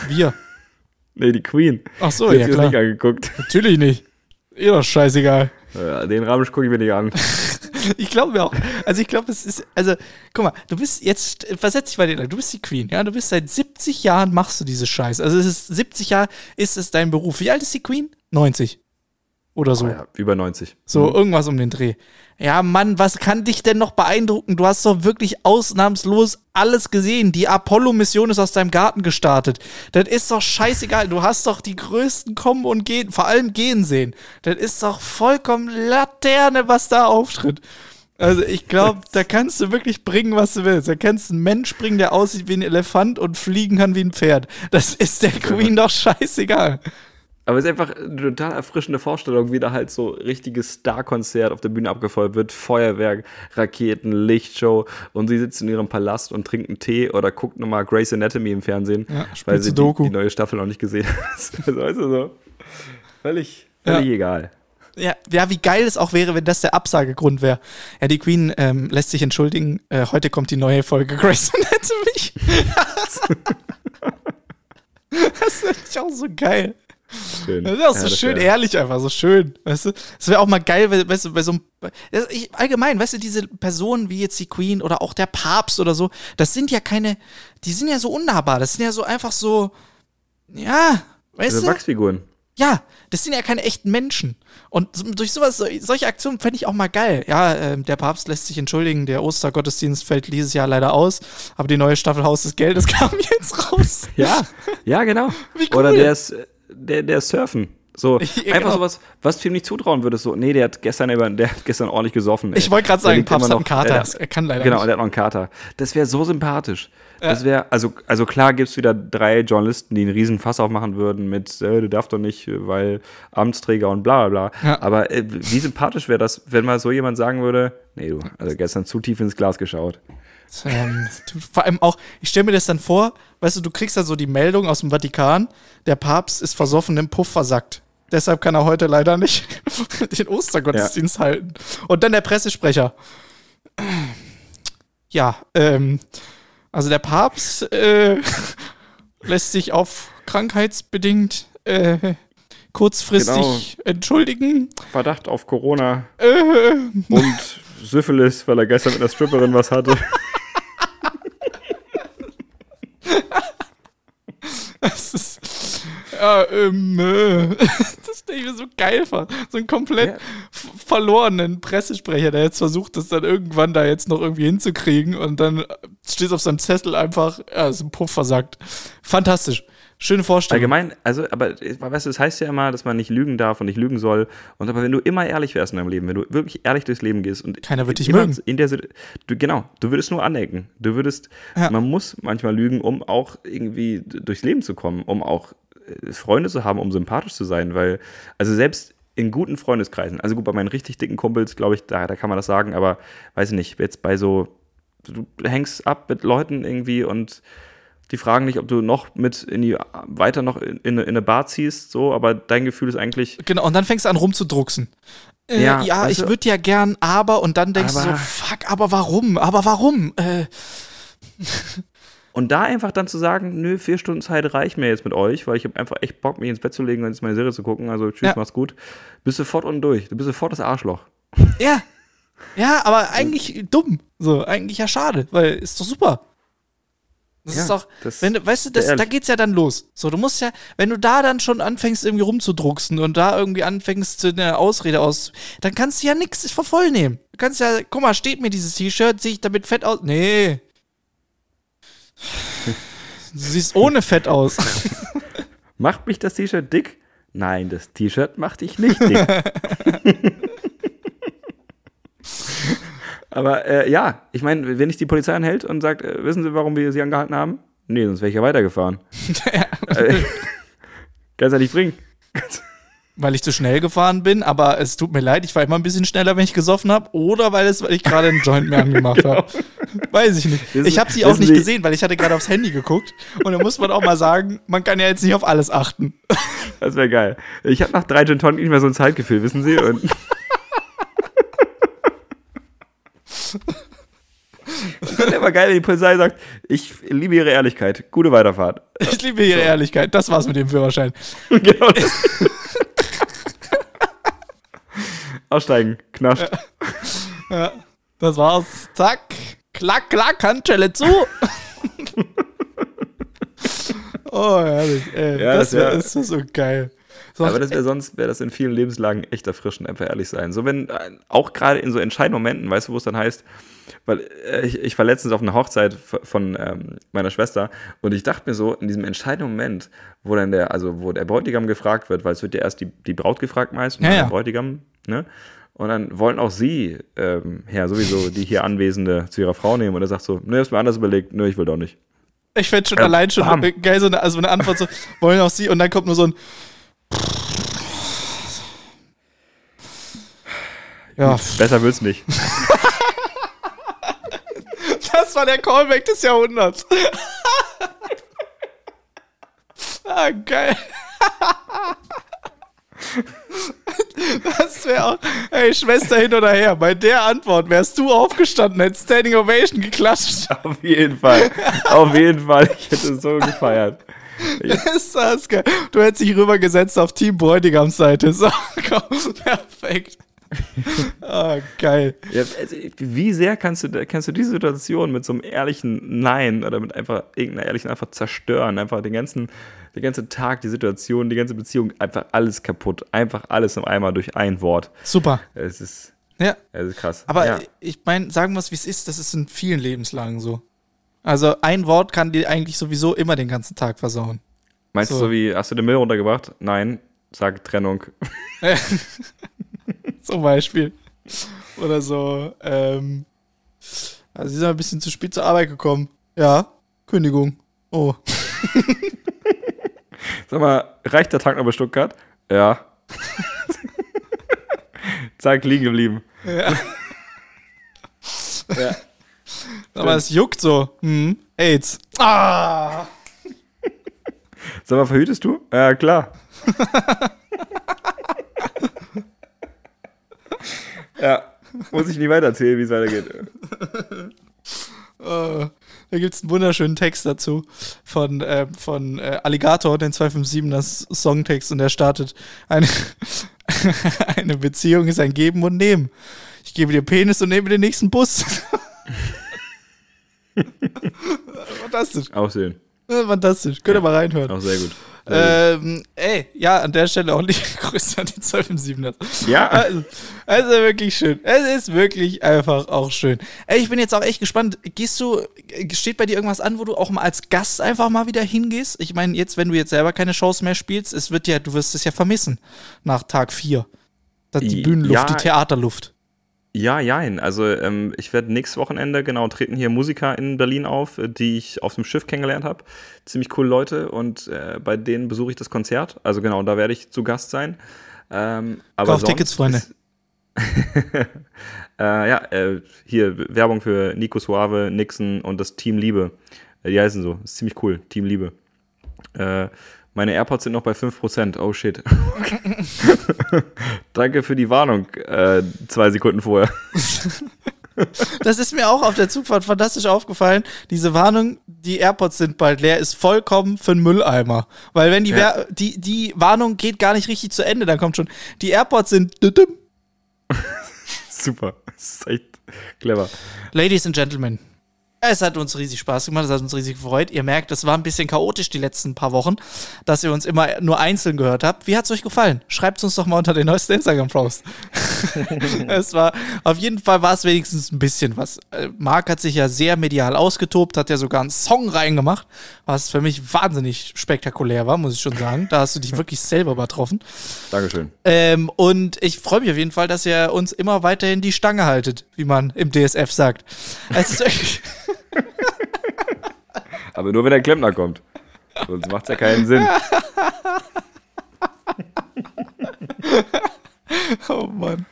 Wir. Nee, die Queen. Ach so, Die ja das klar. nicht angeguckt. Natürlich nicht. Ihr doch scheißegal. Ja, Den Rahmen gucke ich mir nicht an. Ich glaube mir auch. Also ich glaube, es ist, also, guck mal, du bist jetzt, versetz dich bei dir, du bist die Queen, ja, du bist seit 70 Jahren machst du diese Scheiße. Also es ist 70 Jahre ist es dein Beruf. Wie alt ist die Queen? 90. Oder so. Oh ja, über 90. So, irgendwas um den Dreh. Ja, Mann, was kann dich denn noch beeindrucken? Du hast doch wirklich ausnahmslos alles gesehen. Die Apollo-Mission ist aus deinem Garten gestartet. Das ist doch scheißegal. Du hast doch die größten kommen und gehen, vor allem gehen sehen. Das ist doch vollkommen Laterne, was da auftritt. Also ich glaube, da kannst du wirklich bringen, was du willst. Da kannst du einen Mensch bringen, der aussieht wie ein Elefant und fliegen kann wie ein Pferd. Das ist der Queen doch scheißegal. Aber es ist einfach eine total erfrischende Vorstellung, wie da halt so richtiges Star-Konzert auf der Bühne abgefeuert wird. Feuerwerk, Raketen, Lichtshow und sie sitzt in ihrem Palast und trinkt einen Tee oder guckt nochmal Grey's Anatomy im Fernsehen, Ja, weil sie die, die neue Staffel noch nicht gesehen hat. weißt du, so völlig, völlig egal. Ja, ja, wie geil es auch wäre, wenn das der Absagegrund wäre. Ja, die Queen ähm, lässt sich entschuldigen, äh, heute kommt die neue Folge Grey's Anatomy. das finde ich auch so geil. Schön. Das ist auch so Ja, das schön wär- ehrlich einfach, so schön, weißt du? Es wäre auch mal geil, weißt du, bei so einem, das- ich, allgemein, weißt du, diese Personen wie jetzt die Queen oder auch der Papst oder so, das sind ja keine, die sind ja so unnahbar, das sind ja so einfach so, ja, weißt Also du? Wachsfiguren. Ja, das sind ja keine echten Menschen. Und durch sowas, so- solche Aktionen fände ich auch mal geil. Ja, ähm, der Papst lässt sich entschuldigen, der Ostergottesdienst fällt dieses Jahr leider aus, aber die neue Staffel Haus des Geldes kam jetzt raus. Ja, ja, genau. Cool. Oder der ist, der, der Surfen. So, Ja, einfach genau. sowas, was du ihm nicht zutrauen würdest. So, nee, der hat gestern, über, der hat gestern ordentlich gesoffen. ey. Ich wollte gerade sagen, Papst immer hat einen Kater. der- Er kann leider Genau, nicht. der hat noch einen Kater. Das wäre so sympathisch. Das wäre, also, also klar gibt es wieder drei Journalisten, die einen riesen Fass aufmachen würden mit, äh, du darfst doch nicht, äh, weil Amtsträger und bla bla bla. Ja. Aber äh, wie sympathisch wäre das, wenn mal so jemand sagen würde, nee, du, also gestern zu tief ins Glas geschaut. Ähm, vor allem auch, ich stelle mir das dann vor, weißt du, du kriegst da so die Meldung aus dem Vatikan, der Papst ist versoffen im Puff versackt. Deshalb kann er heute leider nicht den Ostergottesdienst halten. Und dann der Pressesprecher. Ja, ähm, also der Papst äh, lässt sich auf krankheitsbedingt äh, kurzfristig entschuldigen. Verdacht auf Corona Äh, und Syphilis, weil er gestern mit einer Stripperin was hatte. Das ist. Ja, ähm, äh, das stelle ich mir so geil vor. So einen komplett Ja. verlorenen Pressesprecher, der jetzt versucht, das dann irgendwann da jetzt noch irgendwie hinzukriegen und dann steht auf seinem Zettel einfach, ja, ist ein Puff versagt. Fantastisch. Schöne Vorstellung. Allgemein, also, aber weißt du, es heißt ja immer, dass man nicht lügen darf und nicht lügen soll. Und aber wenn du immer ehrlich wärst in deinem Leben, wenn du wirklich ehrlich durchs Leben gehst und Keiner wird dich mögen. In der, du, genau, du würdest nur anecken. Du würdest, Ja. man muss manchmal lügen, um auch irgendwie durchs Leben zu kommen, um auch äh, Freunde zu haben, um sympathisch zu sein, weil, also selbst in guten Freundeskreisen, also gut, bei meinen richtig dicken Kumpels, glaube ich, da, da kann man das sagen, aber weiß ich nicht, jetzt bei so, du hängst ab mit Leuten irgendwie und die fragen nicht, ob du noch mit in die, weiter noch in, in, in eine Bar ziehst, so, aber dein Gefühl ist eigentlich, Genau, und dann fängst du an rumzudrucksen. Äh, ja, Ja, ich würde ja gern, aber, und dann denkst du so, Aber- fuck, aber warum? Aber warum? Äh, Und da einfach dann zu sagen, nö, vier Stunden Zeit reicht mir jetzt mit euch, weil ich habe einfach echt Bock, mich ins Bett zu legen und jetzt meine Serie zu gucken. Also tschüss, Ja. mach's gut. Bist sofort unten durch. Du bist sofort das Arschloch. ja. Ja, aber eigentlich dumm. So, eigentlich ja schade, weil ist doch super. Das Ja, ist doch, das- wenn du, weißt du, das, da geht's ja dann los. So, du musst ja, wenn du da dann schon anfängst, irgendwie rumzudrucksen und da irgendwie anfängst, eine Ausrede aus, dann kannst du ja nichts für voll nehmen. Du kannst ja, guck mal, steht mir dieses T-Shirt, sehe ich damit fett aus? Nee. Du siehst ohne Fett aus. Macht mich das T-Shirt dick? Nein, das T-Shirt macht dich nicht dick. Aber äh, ja, ich meine, wenn dich die Polizei anhält und sagt, äh, wissen Sie, warum wir Sie angehalten haben? Nee, sonst wäre ich ja weitergefahren. äh, kannst ja nicht bringen. weil ich zu schnell gefahren bin, aber es tut mir leid, ich war immer ein bisschen schneller, wenn ich gesoffen habe, oder weil, es, weil ich gerade einen Joint mir angemacht habe. Weiß ich nicht. Wissen- Ich habe sie auch nicht Sie- gesehen, weil ich hatte gerade aufs Handy geguckt. Und da muss man auch mal sagen, man kann ja jetzt nicht auf alles achten. Das wäre geil. Ich habe nach drei Gin Tonic nicht mehr so ein Zeitgefühl, wissen Sie? Und Das wäre aber geil, wenn die Polizei sagt, ich liebe Ihre Ehrlichkeit. Gute Weiterfahrt. Ich liebe ihre Ehrlichkeit. Das war's mit dem Führerschein. genau. Aussteigen, knascht. Das war's. Zack. Klack, klack, Handschelle zu. oh, herrlich. Ey, Ja, das das wär- ist so geil. So, Aber das wäre sonst, wäre das in vielen Lebenslagen echt erfrischend, einfach ehrlich sein. So wenn, äh, auch gerade in so entscheidenden Momenten, weißt du, wo es dann heißt, weil äh, ich, ich war letztens auf einer Hochzeit von ähm, meiner Schwester und ich dachte mir so, in diesem entscheidenden Moment, wo dann der, also wo der Bräutigam gefragt wird, weil es wird ja erst die, die Braut gefragt meist und Ja, ja. der Bräutigam, ne? Und dann wollen auch sie, ähm, ja, sowieso die hier Anwesende zu ihrer Frau nehmen und er sagt so, ne, hab's mir anders überlegt, ne, ich will doch nicht. Ich fände schon Äh, allein schon bam. geil, so eine, also eine Antwort so, wollen auch sie, und dann kommt nur so ein. Ja, Besser wird's nicht. das war der Callback des Jahrhunderts. ah, geil. Das wäre auch, ey, Schwester hin oder her. Bei der Antwort wärst du aufgestanden, hättest Standing Ovation geklatscht. Auf jeden Fall. Auf jeden Fall. Ich hätte so gefeiert. Ist das geil. Du hättest dich rübergesetzt auf Team Bräutigams Seite. So, komm, perfekt. Ah, geil. Ja, also, wie sehr kannst du, kannst du diese Situation mit so einem ehrlichen Nein oder mit einfach irgendeiner ehrlichen einfach zerstören? Einfach den ganzen, den ganzen Tag, die Situation, die ganze Beziehung, einfach alles kaputt. Einfach alles im Eimer durch ein Wort. Super. Es ist, Ja. es ist krass. Aber ja. ich meine, sagen wir es, wie es ist, das ist in vielen Lebenslagen so. Also ein Wort kann dir eigentlich sowieso immer den ganzen Tag versauen. Meinst so. du so wie, hast du den Müll runtergebracht? Nein. sag Trennung. Zum Beispiel. Oder so, ähm, also sie sind ein bisschen zu spät zur Arbeit gekommen. Ja, Kündigung. Oh. Sag mal, reicht der Tag noch bei Stuttgart? Ja. Zack, liegen geblieben. Ja. ja. Aber es juckt so. Hm. AIDS. Ah! Sag mal, verhütest du? Ja, klar. ja, muss ich nie weitererzählen, wie es weitergeht. Uh, da gibt es einen wunderschönen Text dazu von, äh, von äh, Alligator, den 257, das Songtext, und der startet: eine, eine Beziehung ist ein Geben und Nehmen. Ich gebe dir Penis und nehme den nächsten Bus. Fantastisch. Aussehen. Fantastisch. Könnt ihr ja. mal reinhören. Auch sehr gut. Ähm, ey, ja, an der Stelle auch liebe Grüße an die 12 Ja. Also, also wirklich schön. Es ist wirklich einfach auch schön. Ey, ich bin jetzt auch echt gespannt. Gehst du, steht bei dir irgendwas an, wo du auch mal als Gast einfach mal wieder hingehst? Ich meine, jetzt, wenn du jetzt selber keine Shows mehr spielst, es wird ja, du wirst es ja vermissen nach Tag 4. Die Bühnenluft, ja, die Theaterluft. Ja, jein. Also ähm, ich werde nächstes Wochenende, genau, treten hier Musiker in Berlin auf, äh, die ich auf dem Schiff kennengelernt habe. Ziemlich coole Leute und äh, bei denen besuche ich das Konzert. Also genau, da werde ich zu Gast sein. Ähm, aber Kauf Tickets, Freunde. äh, ja, äh, hier Werbung für Nico Suave, Nixon und das Team Liebe. Äh, die heißen so. ist ziemlich cool. Team Liebe. Äh, meine AirPods sind noch bei 5%. Oh shit. Danke für die Warnung äh, zwei Sekunden vorher. Das ist mir auch auf der Zugfahrt fantastisch aufgefallen. Diese Warnung, die AirPods sind bald leer, ist vollkommen für einen Mülleimer. Weil wenn die, ja. die, die Warnung geht gar nicht richtig zu Ende, dann kommt schon, die AirPods sind. Super. Das ist echt clever. Ladies and Gentlemen, es hat uns riesig Spaß gemacht, es hat uns riesig gefreut. Ihr merkt, es war ein bisschen chaotisch die letzten paar Wochen, dass ihr uns immer nur einzeln gehört habt. Wie hat es euch gefallen? Schreibt es uns doch mal unter den neuesten Instagram-Post. es war, auf jeden Fall war es wenigstens ein bisschen was. Äh, Marc hat sich ja sehr medial ausgetobt, hat ja sogar einen Song reingemacht, was für mich wahnsinnig spektakulär war, muss ich schon sagen. Da hast du dich wirklich selber übertroffen. Dankeschön. Ähm, und ich freue mich auf jeden Fall, dass ihr uns immer weiterhin die Stange haltet, wie man im DSF sagt. Es ist wirklich. Aber nur wenn der Klempner kommt. Sonst macht es ja keinen Sinn. oh Mann.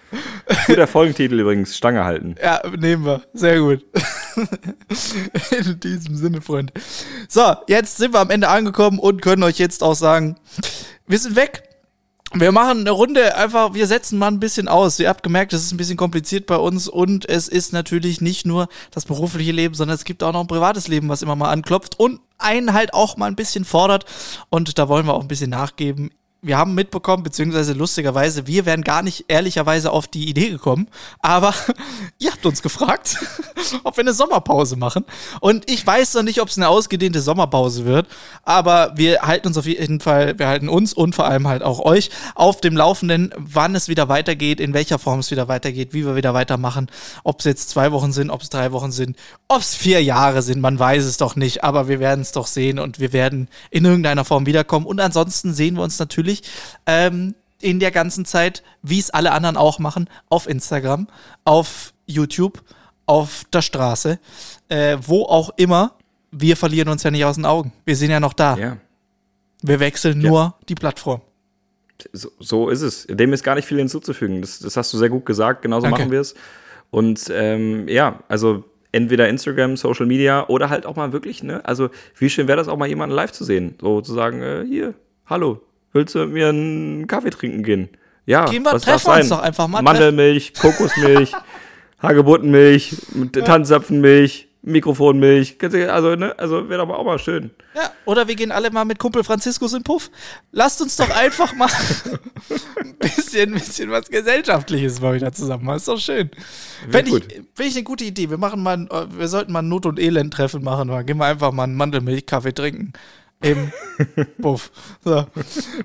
Guter Folgentitel übrigens, Stange halten. Ja, nehmen wir. Sehr gut. In diesem Sinne, Freunde. So, jetzt sind wir am Ende angekommen und können euch jetzt auch sagen, wir sind weg. Wir machen eine Runde einfach, wir setzen mal ein bisschen aus. Ihr habt gemerkt, es ist ein bisschen kompliziert bei uns und es ist natürlich nicht nur das berufliche Leben, sondern es gibt auch noch ein privates Leben, was immer mal anklopft und einen halt auch mal ein bisschen fordert. Und da wollen wir auch ein bisschen nachgeben wir haben mitbekommen, beziehungsweise lustigerweise, wir wären gar nicht ehrlicherweise auf die Idee gekommen, aber ihr habt uns gefragt, ob wir eine Sommerpause machen. Und ich weiß noch nicht, ob es eine ausgedehnte Sommerpause wird, aber wir halten uns auf jeden Fall, wir halten uns und vor allem halt auch euch auf dem Laufenden, wann es wieder weitergeht, in welcher Form es wieder weitergeht, wie wir wieder weitermachen, ob es jetzt zwei Wochen sind, ob es drei Wochen sind, ob es vier Jahre sind, man weiß es doch nicht, aber wir werden es doch sehen und wir werden in irgendeiner Form wiederkommen. Und ansonsten sehen wir uns natürlich natürlich ähm, in der ganzen Zeit, wie es alle anderen auch machen, auf Instagram, auf YouTube, auf der Straße, äh, wo auch immer. Wir verlieren uns ja nicht aus den Augen. Wir sind ja noch da. Ja. Wir wechseln ja. nur die Plattform. So, so, ist es. Dem ist gar nicht viel hinzuzufügen. Das, das hast du sehr gut gesagt. Genauso Danke. machen wir es. Und ähm, ja, also entweder Instagram, Social Media oder halt auch mal wirklich, ne? Also, wie schön wäre das auch mal jemanden live zu sehen. So zu sagen, äh, hier, hallo, willst du mit mir einen Kaffee trinken gehen? Ja, Gehen wir, was treffen uns doch einfach mal. Mandelmilch, Kokosmilch, Hagebuttenmilch, Tanzapfenmilch, Mikrofonmilch. Also, ne, also wäre aber auch mal schön. Ja, oder wir gehen alle mal mit Kumpel Franziskus in Puff. Lasst uns doch einfach mal ein bisschen, bisschen was Gesellschaftliches mal wieder zusammen machen. Ist doch schön. Finde ich, find ich eine gute Idee. Wir machen mal, wir sollten mal ein Not- und Elend-Treffen machen. Dann gehen wir einfach mal einen Mandelmilch-Kaffee trinken im Buff. So.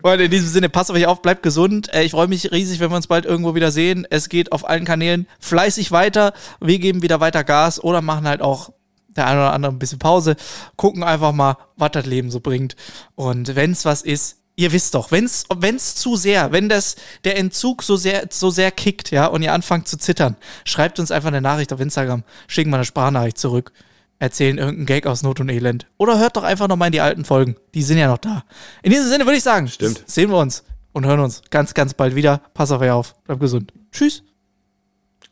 Und in diesem Sinne, passt auf euch auf, bleibt gesund. Äh, ich freue mich riesig, wenn wir uns bald irgendwo wieder sehen. Es geht auf allen Kanälen fleißig weiter. Wir geben wieder weiter Gas oder machen halt auch der eine oder andere ein bisschen Pause. Gucken einfach mal, was das Leben so bringt. Und wenn es was ist, ihr wisst doch, wenn's, wenn's zu sehr, wenn das, der Entzug so sehr, so sehr kickt, ja, und ihr anfangt zu zittern, schreibt uns einfach eine Nachricht auf Instagram, schicken mal eine Sprachnachricht zurück, erzählen irgendeinen Gag aus Not und Elend. Oder hört doch einfach nochmal in die alten Folgen. Die sind ja noch da. In diesem Sinne würde ich sagen, Stimmt. sehen wir uns und hören uns ganz, ganz bald wieder. Pass auf euch auf. Bleibt gesund. Tschüss.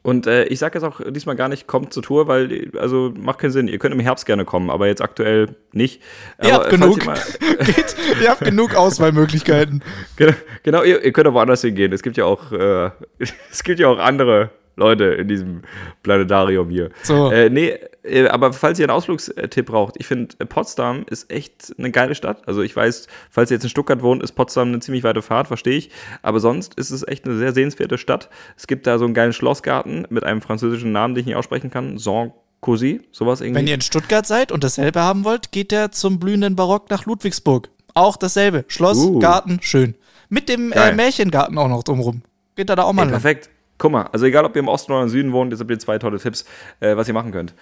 Und äh, ich sage jetzt auch diesmal gar nicht, kommt zur Tour, weil, also macht keinen Sinn. Ihr könnt im Herbst gerne kommen, aber jetzt aktuell nicht. Ihr aber habt falls genug. Ihr mal, Geht, ihr habt genug Auswahlmöglichkeiten. genau, genau ihr, ihr könnt auch woanders hingehen. Es gibt ja auch, äh, es gibt ja auch andere Leute in diesem Planetarium hier. So. Äh, nee, äh, aber falls ihr einen Ausflugstipp braucht, ich finde, äh, Potsdam ist echt eine geile Stadt. Also ich weiß, falls ihr jetzt in Stuttgart wohnt, ist Potsdam eine ziemlich weite Fahrt, verstehe ich. Aber sonst ist es echt eine sehr sehenswerte Stadt. Es gibt da so einen geilen Schlossgarten mit einem französischen Namen, den ich nicht aussprechen kann. Sancosi, sowas irgendwie. Wenn ihr in Stuttgart seid und dasselbe haben wollt, geht der zum blühenden Barock nach Ludwigsburg. Auch dasselbe. Schloss, Uh. Garten, schön. Mit dem äh. Märchengarten auch noch drumrum. Geht da, da auch mal Ey, lang. perfekt. Guck mal, also egal, ob ihr im Osten oder im Süden wohnt, jetzt habt ihr zwei tolle Tipps, äh, was ihr machen könnt.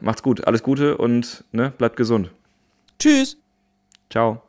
Macht's gut, alles Gute und ne, bleibt gesund. Tschüss. Ciao.